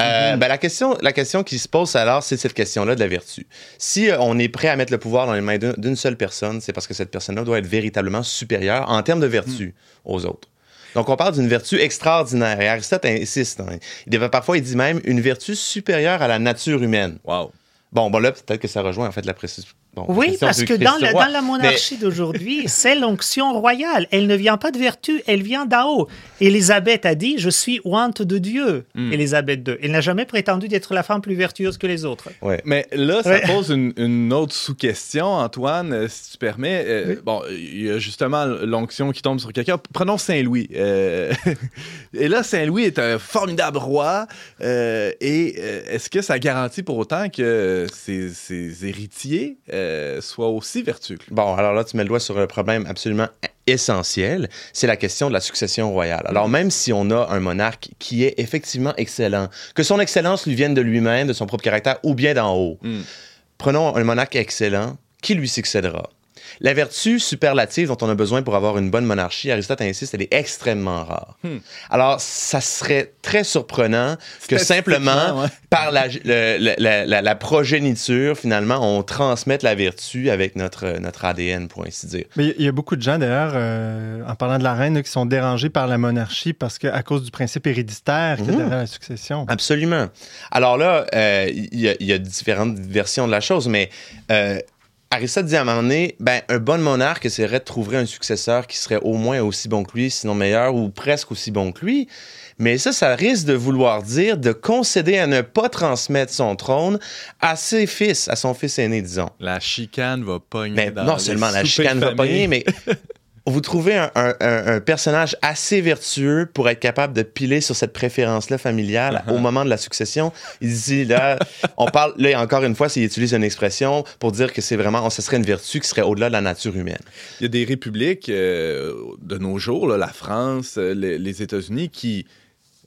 Euh, ben, la, question, la question qui se pose alors, c'est cette question-là de la vertu. Si euh, on est prêt à mettre le pouvoir dans les mains d'un- d'une seule personne, c'est parce que cette personne-là doit être véritablement supérieure en termes de vertu aux autres. Donc, on parle d'une vertu extraordinaire. Et Aristote insiste. hein. Il devait parfois, il dit même une vertu supérieure à la nature humaine. Wow. Bon, bon là, peut-être que ça rejoint en fait la précision. Bon, Oui, parce que dans la, roi. dans la monarchie d'aujourd'hui, c'est l'onction royale. Elle ne vient pas de vertu, elle vient d'en haut. Élisabeth a dit Je suis ointe de Dieu. Hmm. Élisabeth II. Elle n'a jamais prétendu d'être la femme plus vertueuse que les autres. Mais... Ouais. Mais là, ça Ouais. pose une, une autre sous-question, Antoine, euh, si tu permets. Euh, Bon, il y a justement l'onction qui tombe sur quelqu'un. Prenons Saint-Louis. Euh, et là, Saint-Louis est un formidable roi. euh, et euh, est-ce que ça garantit pour autant que ses, ses héritiers euh, soient aussi vertueux que lui? Bon, alors là, tu mets le doigt sur un problème absolument essentiel. C'est la question de la succession royale. Alors, même si on a un monarque qui est effectivement excellent, que son excellence lui vienne de lui-même, de son propre caractère, ou bien d'en haut, Mm. prenons un monarque excellent, qui lui succédera? La vertu superlative dont on a besoin pour avoir une bonne monarchie, Aristote insiste, elle est extrêmement rare. Hmm. Alors, ça serait très surprenant que simplement, ouais. par la, le- la- la- la progéniture, finalement, on transmette la vertu avec notre, notre ADN, pour ainsi dire. Mais il y a- beaucoup de gens, d'ailleurs, euh, en parlant de la reine, là, qui sont dérangés par la monarchie parce qu'à cause du principe héréditaire a Mhm. derrière la succession. Absolument. Alors là, euh, il y, a- il y a différentes versions de la chose, mais euh, Aristote dit à un moment donné, ben, un bon monarque essaierait de trouver un successeur qui serait au moins aussi bon que lui, sinon meilleur, ou presque aussi bon que lui. Mais ça, ça risque de vouloir dire de concéder à ne pas transmettre son trône à ses fils, à son fils aîné, disons. La chicane va pogner. Mais dans non seulement la chicane va pogner, mais vous trouvez un, un- un- un personnage assez vertueux pour être capable de piler sur cette préférence-là familiale Uh-huh. au moment de la succession? Il dit là, on parle, là encore une fois, s'il utilise une expression pour dire que c'est vraiment, ce serait une vertu qui serait au-delà de la nature humaine. Il y a des républiques euh, de nos jours, là, la France, euh, les, les États-Unis, qui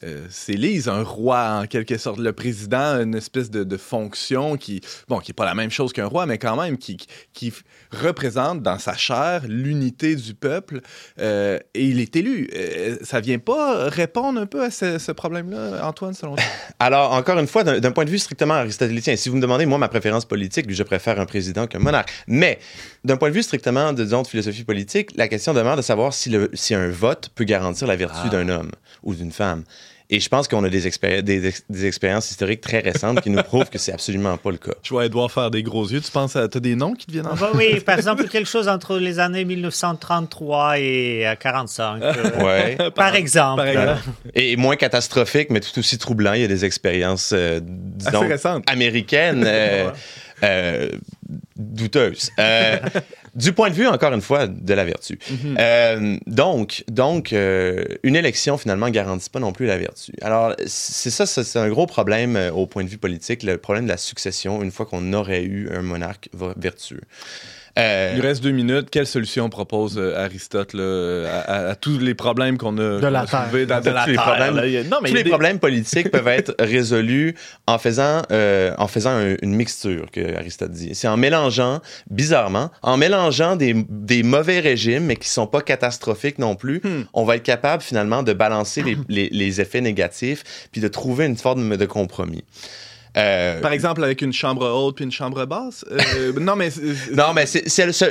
euh, s'élise un roi en quelque sorte. Le président, une espèce de, de fonction qui, bon, qui n'est pas la même chose qu'un roi, mais quand même qui, qui représente dans sa chair l'unité du peuple euh, et il est élu. Euh, ça vient pas répondre un peu à ce, ce problème-là, Antoine, selon toi? Alors, encore une fois, d'un point de vue strictement aristotélicien, si vous me demandez, moi, ma préférence politique, je préfère un président qu'un monarque. Mais, d'un point de vue strictement, disons, de philosophie politique, la question demeure de savoir si, le, si un vote peut garantir la vertu Ah. d'un homme ou d'une femme. Et je pense qu'on a des, expéri- des, ex- des expériences historiques très récentes qui nous prouvent que c'est absolument pas le cas. Je vois Edouard faire des gros yeux. Tu penses à. T'as des noms qui te viennent en Bah oui, par exemple, quelque chose entre les années 1933 et euh, 45. euh, Ouais. par exemple. par exemple. Et moins catastrophique, mais tout aussi troublant. Il y a des expériences, euh, disons, Assez récentes. américaines euh, euh, douteuses. Du point de vue, encore une fois, de la vertu. Mhm. Euh, donc, donc euh, une élection, finalement, garantit pas non plus la vertu. Alors, c'est ça, c'est un gros problème euh, au point de vue politique, le problème de la succession, une fois qu'on aurait eu un monarque vertueux. Euh, Il reste deux minutes. Quelle solution propose euh, Aristote là, à, à- à tous les problèmes qu'on a, qu'on la soulevés dans, Tous de la les terre, problèmes- là? Il y a- Non, mais il tous les des- problèmes politiques peuvent être résolus en faisant, euh, en faisant un- une mixture, que Aristote dit. C'est en mélangeant, bizarrement, en mélangeant des, des mauvais régimes, mais qui sont pas catastrophiques non plus, Hmm. on va être capable finalement de balancer les, les- les effets négatifs, puis de trouver une forme de compromis. Euh, Par exemple, avec une chambre haute puis une chambre basse? Euh, non, mais. c'est- non, mais c'est, ce,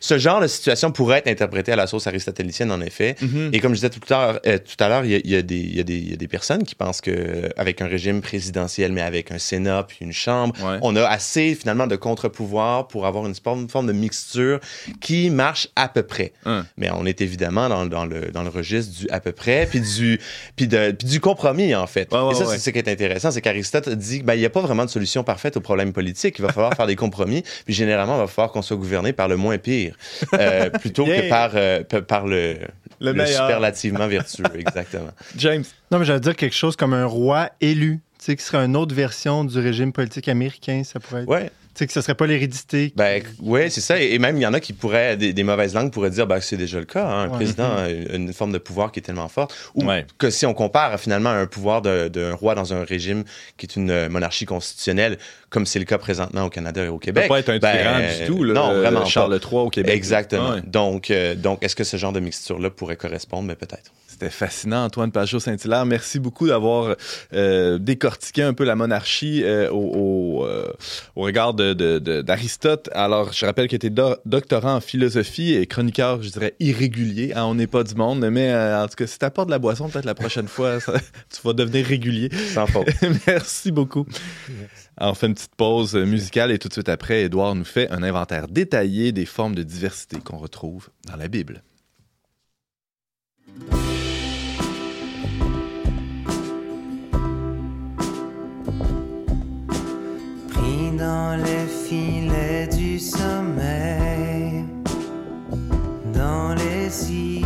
ce genre de situation pourrait être interprété à la sauce aristotélicienne, en effet. Mhm. Et comme je disais tout à l'heure, euh, tout à l'heure, il y a, il y il y il y a des personnes qui pensent que euh, avec un régime présidentiel, mais avec un Sénat puis une Chambre, Ouais. on a assez finalement de contre-pouvoir pour avoir une forme, forme de mixture qui marche à peu près. Hein. Mais on est évidemment dans, dans le, dans le registre du à peu près, puis du, puis de, puis du compromis, en fait. Ouais, ouais, Et ça, c'est ce qui est intéressant, c'est qu'Aristote dit qu'il ben, n'y a pas vraiment de solution parfaite aux problèmes politiques. Il va falloir faire des compromis, puis généralement, il va falloir qu'on soit gouverné par le moins pire, euh, plutôt Yeah. que par, euh, par le, Le le meilleur. superlativement vertueux, exactement. James. Non, mais j'allais dire quelque chose comme un roi élu, tu sais, qui serait une autre version du régime politique américain, ça pourrait être. Ouais, sais, que ce serait pas l'hérédité. ben, ouais, c'est ça. Et même, il y en a qui pourraient, des, des mauvaises langues pourraient dire ben, que c'est déjà le cas. hein. Un Ouais. président a une forme de pouvoir qui est tellement forte. Ou Ouais. que si on compare finalement un pouvoir de- d'un roi dans un régime qui est une euh, monarchie constitutionnelle, comme c'est le cas présentement au Canada et au Ça peut Québec. pas être un ben, tyran du tout. Là, non, euh, vraiment pas. Charles III au Québec. Exactement. Ouais. Donc, euh, donc est-ce que ce genre de mixture-là pourrait correspondre? Mais peut-être. C'était fascinant, Antoine Pajot-Saint-Hilaire. Merci beaucoup d'avoir euh, décortiqué un peu la monarchie euh, au, au, euh, au regard de- de- de- d'Aristote. Alors, je rappelle que tu es do- doctorant en philosophie et chroniqueur, je dirais, irrégulier. Hein, on n'est pas du monde, mais euh, en tout cas, si tu apportes de la boisson, peut-être la prochaine fois, ça- tu vas devenir régulier. Sans faute. Merci beaucoup. Alors, on fait une petite pause musicale et tout de suite après, Édouard nous fait un inventaire détaillé des formes de diversité qu'on retrouve dans la Bible. Dans les filets du sommeil, dans les histoires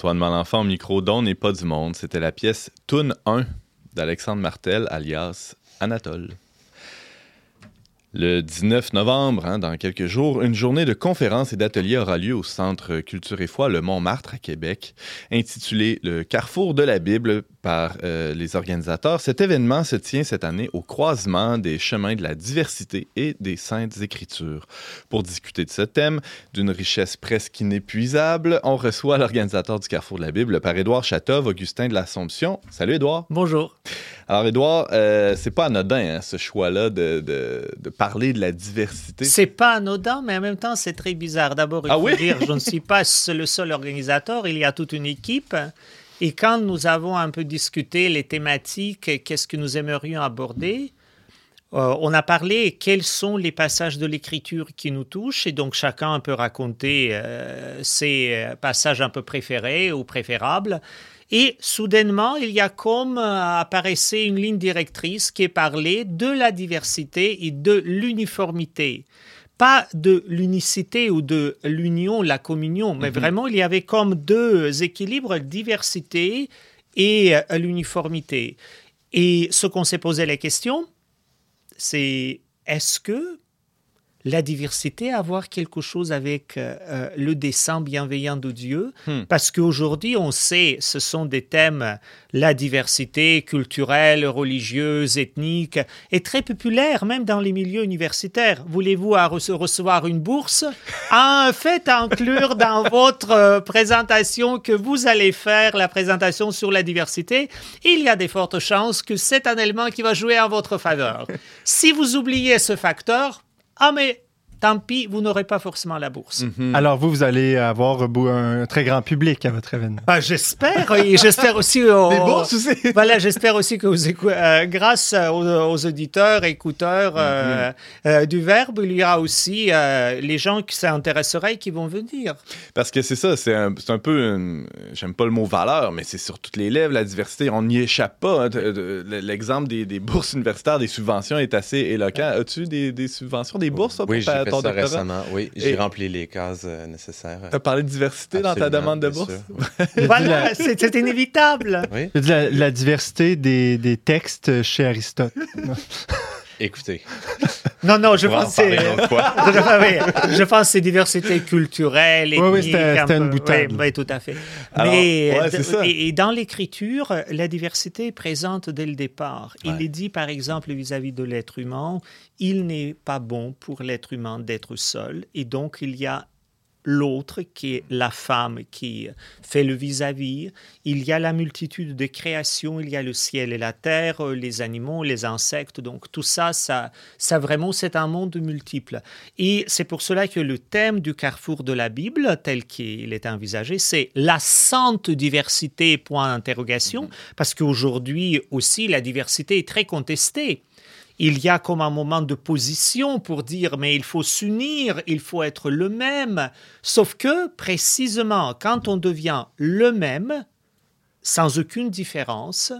Antoine Malenfant au micro d'On n'est pas du monde. C'était la pièce Toon 1 d'Alexandre Martel, alias Anatole. Le 19 novembre, hein, dans quelques jours, une journée de conférences et d'ateliers aura lieu au Centre Culture et Foi, le Montmartre à Québec, intitulé Le Carrefour de la Bible par euh, les organisateurs. Cet événement se tient cette année au croisement des chemins de la diversité et des saintes écritures. Pour discuter de ce thème, d'une richesse presque inépuisable, on reçoit l'organisateur du Carrefour de la Bible, le père Édouard Chatov, Augustin de l'Assomption. Salut Édouard. Bonjour. Alors Édouard, euh, c'est pas anodin hein, ce choix-là de, de, de, parler de la diversité. C'est pas anodin, mais en même temps c'est très bizarre. D'abord, il ah faut oui? dire, je ne suis pas le seul organisateur, il y a toute une équipe. Et quand nous avons un peu discuté les thématiques, qu'est-ce que nous aimerions aborder, euh, on a parlé quels sont les passages de l'écriture qui nous touchent, et donc chacun peut raconter euh, ses passages un peu préférés ou préférables. Et soudainement, il y a comme euh, apparaissait une ligne directrice qui est parlée de la diversité et de l'uniformité pas de l'unicité ou de l'union, la communion, mais mm -hmm. vraiment il y avait comme deux équilibres, diversité et euh, l'uniformité. Et ce qu'on s'est posé la question, c'est est-ce que la diversité a à voir quelque chose avec euh, le dessein bienveillant de Dieu hmm. Parce qu'aujourd'hui, on sait, ce sont des thèmes, la diversité culturelle, religieuse, ethnique, est très populaire, même dans les milieux universitaires. Voulez-vous recevoir une bourse? Un fait à inclure dans votre euh, présentation que vous allez faire, la présentation sur la diversité, il y a des fortes chances que c'est un élément qui va jouer en votre faveur. si vous oubliez ce facteur, ah, mais tant pis, vous n'aurez pas forcément la bourse. Mm -hmm. Alors, vous, vous allez avoir un très grand public à votre événement. Ah, j'espère. et j'espère aussi. Aux... Des bourses aussi. voilà, j'espère aussi que vous écoutez. Euh, grâce aux, aux, auditeurs, écouteurs mm -hmm. euh, euh, du Verbe, il y aura aussi les gens qui s'intéresseraient qui vont venir. Parce que c'est ça, c'est un, un, peu. J'aime pas le mot valeur, mais c'est sur toutes les lèvres, la diversité. On n'y échappe pas. Hein. L'exemple des, des, bourses universitaires, des subventions est assez éloquent. As-tu des, des, subventions, des bourses oui, pour ton ça récemment, oui. J'ai rempli les cases euh, nécessaires. Tu as parlé de diversité Absolument, dans ta demande de bourse? voilà, c'est inévitable. Oui? La, la, diversité des, des, textes chez Aristote. Écoutez. Non, non, je pense c'est. je pense c'est diversité culturelle. Oui, oui c'était une boutade. Oui, oui, tout à fait. Alors, Mais ouais, et, et, dans l'écriture, la diversité est présente dès le départ. Il ouais. est dit, par exemple, vis-à-vis -vis de l'être humain, il n'est pas bon pour l'être humain d'être seul, et donc il y a l'autre qui est la femme qui fait le vis-à-vis. -vis. Il y a la multitude de créations, il y a le ciel et la terre, les animaux, les insectes. Donc tout ça, ça, ça vraiment, c'est un monde multiple. Et c'est pour cela que le thème du carrefour de la Bible, tel qu'il est envisagé, c'est la sainte diversité, point d'interrogation, parce qu'aujourd'hui aussi, la diversité est très contestée il y a comme un moment de position pour dire mais il faut s'unir, il faut être le même. Sauf que précisément quand on devient le même, sans aucune différence,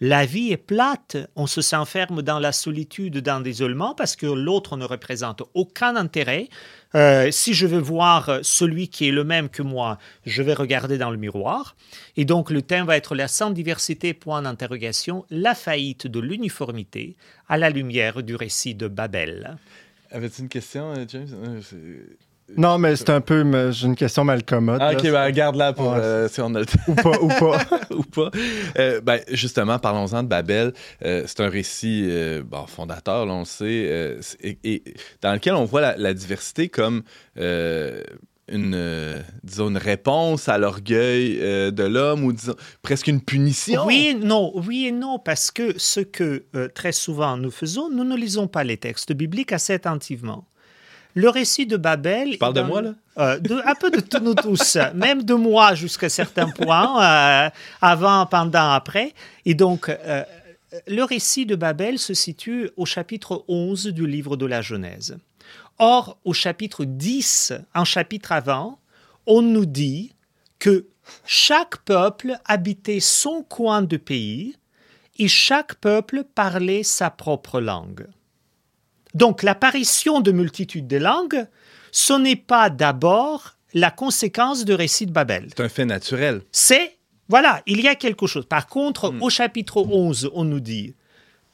la vie est plate, on se s'enferme dans la solitude, dans l'isolement, parce que l'autre ne représente aucun intérêt. Euh, si je veux voir celui qui est le même que moi, je vais regarder dans le miroir. Et donc le thème va être la sans diversité, point d'interrogation, la faillite de l'uniformité à la lumière du récit de Babel. Avais-tu une question, euh, James? Non, mais c'est un peu. J'ai une question mal commode. Ah, ok, ben, garde-la pour ouais. euh, si on a le temps. Ou pas. Ou pas. ou pas. Euh, ben, justement, parlons-en de Babel. Euh, c'est un récit euh, bon, fondateur, là, on le sait, et, et, dans lequel on voit la, la diversité comme une, euh, disons, une réponse à l'orgueil euh, de l'homme ou disons, presque une punition? Oui et non, oui et non, parce que ce que euh, très souvent nous faisons, nous ne lisons pas les textes bibliques assez attentivement. Le récit de Babel. Tu parles de moi, là? Euh, de, un peu de nous tous, même de moi jusqu'à certains points, euh, avant, pendant, après. Et donc, euh, le récit de Babel se situe au chapitre 11 du livre de la Genèse. Or, au chapitre 10, un chapitre avant, on nous dit que chaque peuple habitait son coin de pays et chaque peuple parlait sa propre langue. Donc l'apparition de multitudes de langues, ce n'est pas d'abord la conséquence du récit de Babel. C'est un fait naturel. C'est, voilà, il y a quelque chose. Par contre, Hmm. au chapitre 11, on nous dit,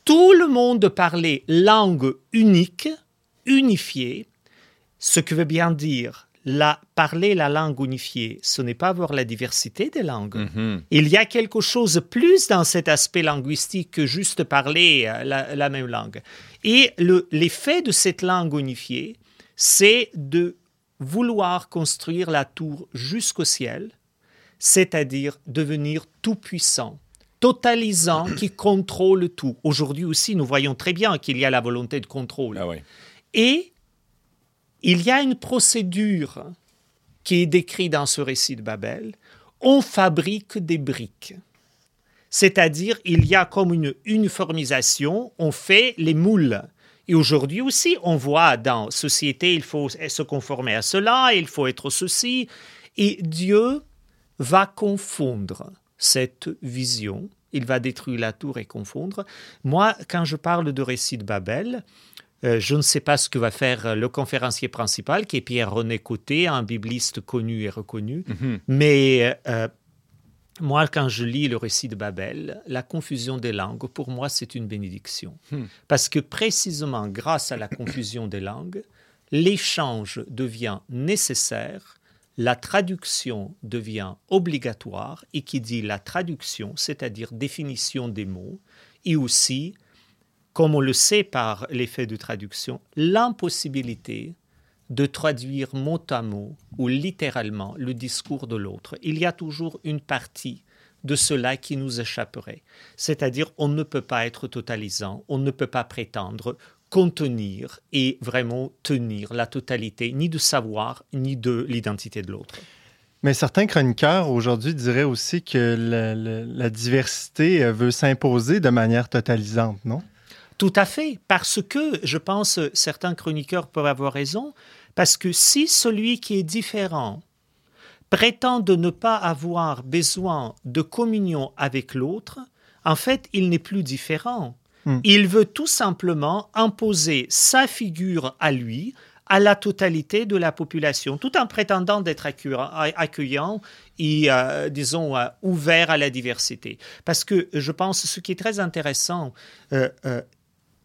tout le monde parlait langue unique, unifiée, ce que veut bien dire, la, parler la langue unifiée, ce n'est pas avoir la diversité des langues. Mhm. Il y a quelque chose plus dans cet aspect linguistique que juste parler euh, la, la même langue. Et le- l'effet de cette langue unifiée, c'est de vouloir construire la tour jusqu'au ciel, c'est-à-dire devenir tout-puissant, totalisant, qui contrôle tout. Aujourd'hui aussi, nous voyons très bien qu'il y a la volonté de contrôle. Ah. Et il y a une procédure qui est décrite dans ce récit de Babel. On fabrique des briques. C'est-à-dire, il y a comme une uniformisation, on fait les moules. Et aujourd'hui aussi, on voit dans société, il faut se conformer à cela, il faut être ceci. Et Dieu va confondre cette vision. Il va détruire la tour et confondre. Moi, quand je parle de récit de Babel, je ne sais pas ce que va faire euh, le conférencier principal, qui est Pierre-René Côté, un bibliste connu et reconnu. Mhm. Mais euh, moi, quand je lis le récit de Babel, la confusion des langues, pour moi, c'est une bénédiction. Hmm. Parce que précisément grâce à la confusion des langues, l'échange devient nécessaire, la traduction devient obligatoire, et qui dit la traduction, c'est-à-dire définition des mots, et aussi, comme on le sait par l'effet de traduction, l'impossibilité de traduire mot à mot ou littéralement le discours de l'autre. Il y a toujours une partie de cela qui nous échapperait. C'est-à-dire, on ne peut pas être totalisant, on ne peut pas prétendre contenir et vraiment tenir la totalité ni du savoir ni de l'identité de l'autre. Mais certains chroniqueurs aujourd'hui diraient aussi que la diversité euh, veut s'imposer de manière totalisante, non? Tout à fait, parce que je pense certains chroniqueurs peuvent avoir raison, parce que si celui qui est différent prétend de ne pas avoir besoin de communion avec l'autre, en fait, il n'est plus différent. Hmm. Il veut tout simplement imposer sa figure à lui, à la totalité de la population, tout en prétendant d'être accueillant et, euh, disons, euh, ouvert à la diversité. Parce que je pense, ce qui est très intéressant, euh,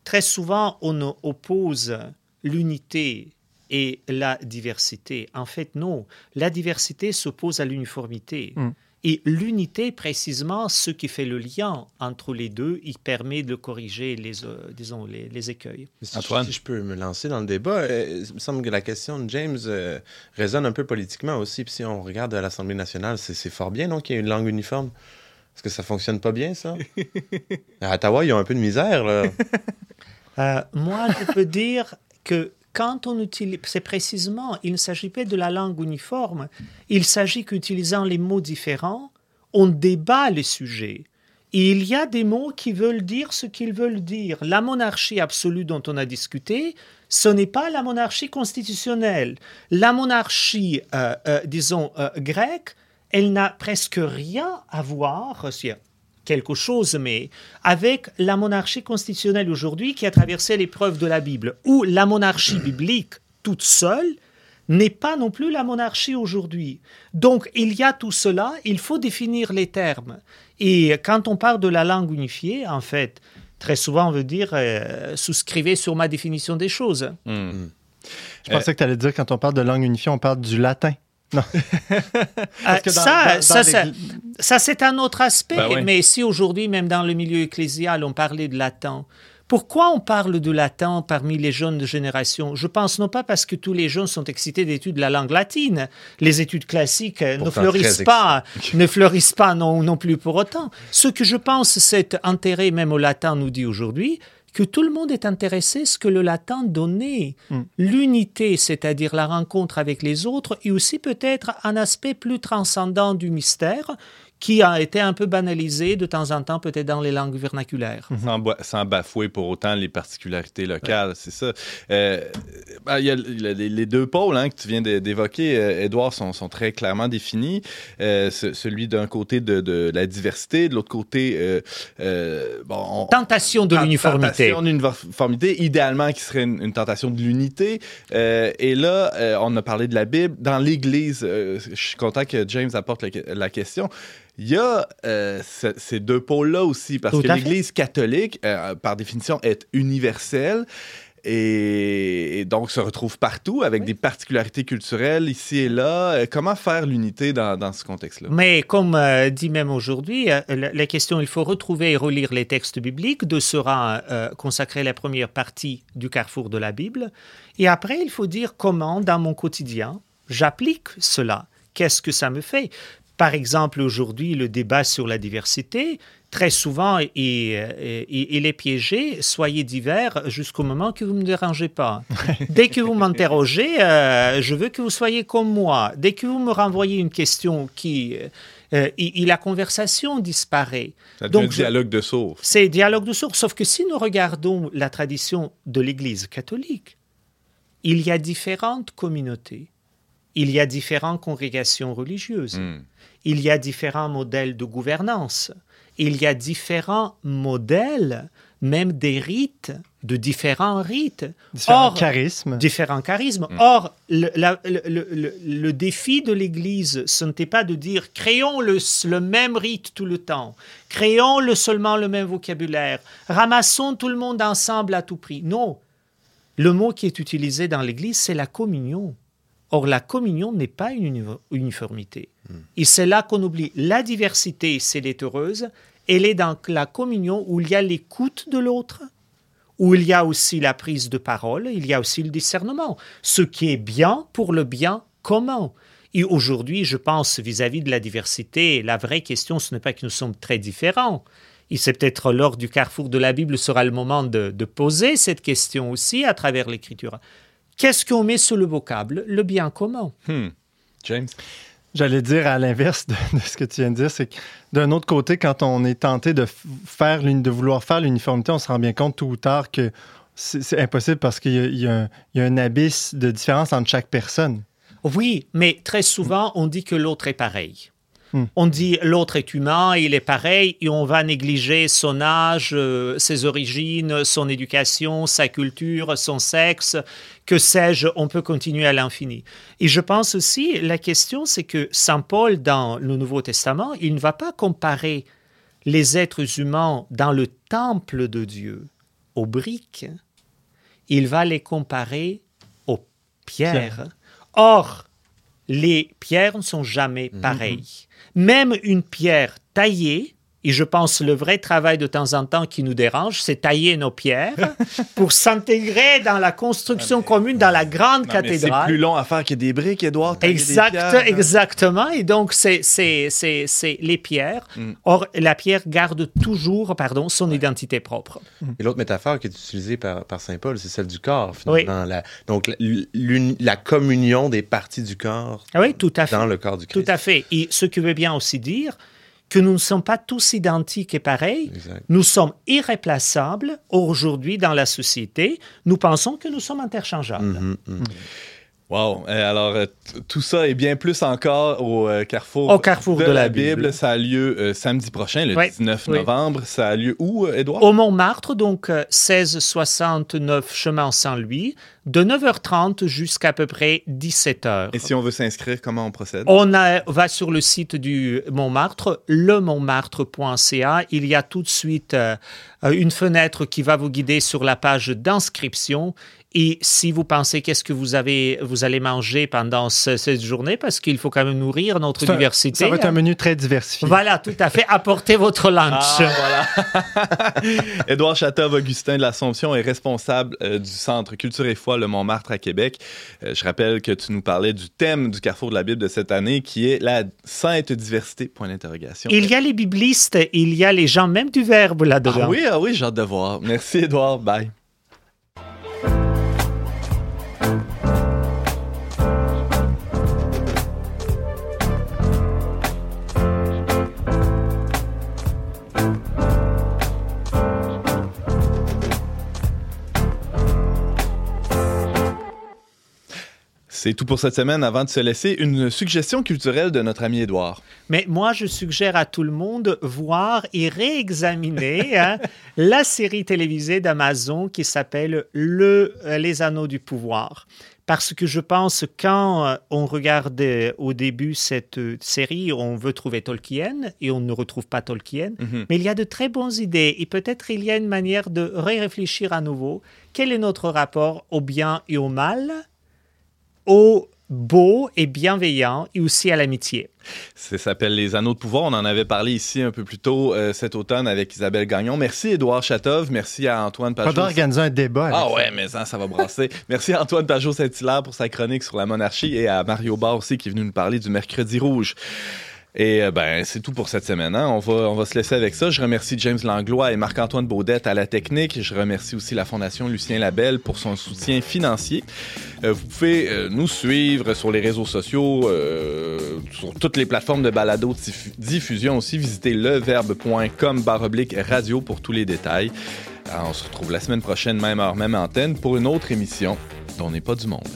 très souvent, on oppose l'unité et la diversité. En fait, non. La diversité s'oppose à l'uniformité. Mm. Et l'unité, précisément, ce qui fait le lien entre les deux, il permet de corriger les, euh, disons, les, les écueils. Si, Antoine? si je peux me lancer dans le débat, euh, il me semble que la question de James euh, résonne un peu politiquement aussi. Puis si on regarde à l'Assemblée nationale, c'est fort bien qu'il y ait une langue uniforme. Est-ce que ça fonctionne pas bien, ça? à Ottawa, ils ont un peu de misère, là. Euh, moi, je peux dire que quand on utilise, c'est précisément, il ne s'agit pas de la langue uniforme, il s'agit qu'utilisant les mots différents, on débat les sujets. Et il y a des mots qui veulent dire ce qu'ils veulent dire. La monarchie absolue dont on a discuté, ce n'est pas la monarchie constitutionnelle. La monarchie, euh, euh, disons, grecque, elle n'a presque rien à voir, quelque chose, mais avec la monarchie constitutionnelle aujourd'hui qui a traversé l'épreuve de la Bible, où la monarchie biblique toute seule n'est pas non plus la monarchie aujourd'hui. Donc il y a tout cela, il faut définir les termes. Et quand on parle de la langue unifiée, en fait, très souvent on veut dire euh, souscrivez sur ma définition des choses. Hmm. Je pensais que tu allais dire quand on parle de langue unifiée, on parle du latin. Que dans- ça, dans- dans ça, ça, l'Église- ça, c'est un autre aspect. Ben oui. Mais si aujourd'hui, même dans le milieu ecclésial, on parlait de latin, pourquoi on parle de latin parmi les jeunes de génération? Je pense non pas parce que tous les jeunes sont excités d'études de la langue latine. Les études classiques euh, ne fleurissent pas, ne fleurissent pas non, non plus pour autant. Ce que je pense, cet intérêt même au latin nous dit aujourd'hui, que tout le monde est intéressé à ce que le latin donnait. Mm. L'unité, c'est-à-dire la rencontre avec les autres, et aussi peut-être un aspect plus transcendant du mystère qui a été un peu banalisé de temps en temps, peut-être dans les langues vernaculaires. Sans, ba- sans bafouer pour autant les particularités locales, c'est ça. Euh, ben, y a, les, deux pôles hein, que tu viens d'é- d'évoquer, euh, Édouard, sont, sont très clairement définis. Euh, ce- celui d'un côté de, de la diversité, de l'autre côté, euh, euh, bon, on- Tentation de l'uniformité. Tentation d'uniformité, idéalement qui serait une, une tentation de l'unité. Euh, et là, euh, on a parlé de la Bible. Dans l'Église, euh, je suis content que James apporte la, la question. Il y a ce- ces deux pôles-là aussi, parce Tout que l'Église catholique, par définition, est universelle. Et, et donc se retrouve partout avec des particularités culturelles ici et là. Euh, comment faire l'unité dans, dans ce contexte-là? Mais comme euh, dit même aujourd'hui, euh, la, la question, il faut retrouver et relire les textes bibliques. De sera euh, consacrée la première partie du carrefour de la Bible. Et après, il faut dire comment, dans mon quotidien, j'applique cela. Qu'est-ce que ça me fait? Par exemple, aujourd'hui, le débat sur la diversité, très souvent, il, est piégé. Soyez divers jusqu'au moment que vous ne me dérangez pas. Dès que vous m'interrogez, euh, je veux que vous soyez comme moi. Dès que vous me renvoyez une question qui... euh, et- et la conversation disparaît. Ça un Donc, dialogue de sourds. c'est dialogue de sourds. Sauf que si nous regardons la tradition de l'Église catholique, il y a différentes communautés, il y a différentes congrégations religieuses, Hmm. il y a différents modèles de gouvernance, il y a différents modèles, même des rites, de différents rites. Différents Or, charismes. différents charismes. Or, le, la- le- le- le- le défi de l'Église, ce n'était pas de dire créons le, même rite tout le temps, créons le, seulement le même vocabulaire, ramassons tout le monde ensemble à tout prix. Non. Le mot qui est utilisé dans l'Église, c'est la communion. Or, la communion n'est pas une uni- uniformité. Et c'est là qu'on oublie. La diversité, c'est l'être heureuse. Elle est dans la communion où il y a l'écoute de l'autre, où il y a aussi la prise de parole, il y a aussi le discernement. Ce qui est bien pour le bien commun. Et aujourd'hui, je pense, vis-à-vis de la diversité, la vraie question, ce n'est pas que nous sommes très différents. Et c'est peut-être lors du carrefour de la Bible sera le moment de, de poser cette question aussi à travers l'écriture. Qu'est-ce qu'on met sous le vocable? Le bien commun. Hmm. James? J'allais dire à l'inverse de, ce que tu viens de dire, c'est que d'un autre côté, quand on est tenté de, faire, de vouloir faire l'uniformité, on se rend bien compte tôt ou tard que c'est impossible parce qu'il y a un abysse de différence entre chaque personne. Oui, mais très souvent, on dit que l'autre est pareil. Hmm. On dit l'autre est humain, il est pareil, et on va négliger son âge, euh, ses origines, son éducation, sa culture, son sexe, que sais-je, on peut continuer à l'infini. Et je pense aussi, la question, c'est que Saint Paul, dans le Nouveau Testament, il ne va pas comparer les êtres humains dans le temple de Dieu aux briques, il va les comparer aux pierres. Or, les pierres ne sont jamais pareilles. Même une pierre taillée, et je pense le vrai travail de temps en temps qui nous dérange, c'est tailler nos pierres pour s'intégrer dans la construction commune, dans la grande Non, mais C'est cathédrale. plus long à faire que des briques, Edouard. des Exact, pierres, hein. exactement. Et donc, c'est, les pierres. Mm. Or, la pierre garde toujours pardon, son identité propre. Et l'autre métaphore qui est utilisée par, par Saint Paul, c'est celle du corps, finalement. La- donc, la, communion des parties du corps Ah Oui, tout à fait. dans le corps du Tout Christ. à fait. Et ce qui veut bien aussi dire que nous ne sommes pas tous identiques et pareils. Exact. Nous sommes irréplaçables aujourd'hui dans la société. Nous pensons que nous sommes interchangeables. Mhm, mhm. Wow. Euh, alors, euh, tout ça et bien plus encore au euh, carrefour, Au carrefour de la Bible. Ça a lieu euh, samedi prochain, le Ouais, 19 oui. novembre. Ça a lieu où, Edouard? Au Montmartre, donc euh, 1669 chemin Saint-Louis, de 9h30 jusqu'à peu près 17h. Et si on veut s'inscrire, comment on procède? On a- va sur le site du Montmartre, lemontmartre.ca. Il y a tout de suite euh, une fenêtre qui va vous guider sur la page d'inscription. Et si vous pensez qu'est-ce que vous, avez, vous allez manger pendant ce- cette journée, parce qu'il faut quand même nourrir notre diversité. Ça va être un menu très diversifié. Voilà, tout à fait. Apportez votre lunch. Ah, voilà. Édouard Chatov, Augustin de l'Assomption, est responsable euh, du Centre Culture et Foi Le Montmartre à Québec. Euh, je rappelle que tu nous parlais du thème du Carrefour de la Bible de cette année, qui est la sainte diversité, point d'interrogation. Il y a les biblistes, il y a les gens même du verbe là-dedans. Ah oui, ah oui, j'ai hâte de voir. Merci, Édouard. Bye. C'est tout pour cette semaine. Avant de se laisser, une suggestion culturelle de notre ami Édouard. Mais moi, je suggère à tout le monde voir et réexaminer hein, la série télévisée d'Amazon qui s'appelle Le, euh, Les Anneaux du Pouvoir. Parce que je pense quand euh, on regarde euh, au début cette série, on veut trouver Tolkien et on ne retrouve pas Tolkien. Mhm. Mais il y a de très bonnes idées et peut-être il y a une manière de réfléchir à nouveau. Quel est notre rapport au bien et au mal, au beau et bienveillant et aussi à l'amitié Ça s'appelle Les Anneaux de pouvoir. On en avait parlé ici un peu plus tôt euh, cet automne avec Isabelle Gagnon. Merci Édouard Chatov. Merci à Antoine On Pajot. doit organiser un débat. avec Ah ça. ouais, mais ça, ça va brasser. Merci à Antoine Pajot Saint-Hilaire pour sa chronique sur la monarchie et à Mario Barr aussi qui est venu nous parler du mercredi rouge. Et euh, ben, c'est tout pour cette semaine. hein. On, va, on va se laisser avec ça. Je remercie James Langlois et Marc-Antoine Baudette à la technique. Je remercie aussi la Fondation Lucien Labelle pour son soutien financier. Euh, vous pouvez euh, nous suivre sur les réseaux sociaux, euh, sur toutes les plateformes de balado diffu- diffusion aussi. Visitez leverbe.com baroblique radio pour tous les détails. On se retrouve la semaine prochaine, même heure, même antenne, pour une autre émission dont n'est pas du monde.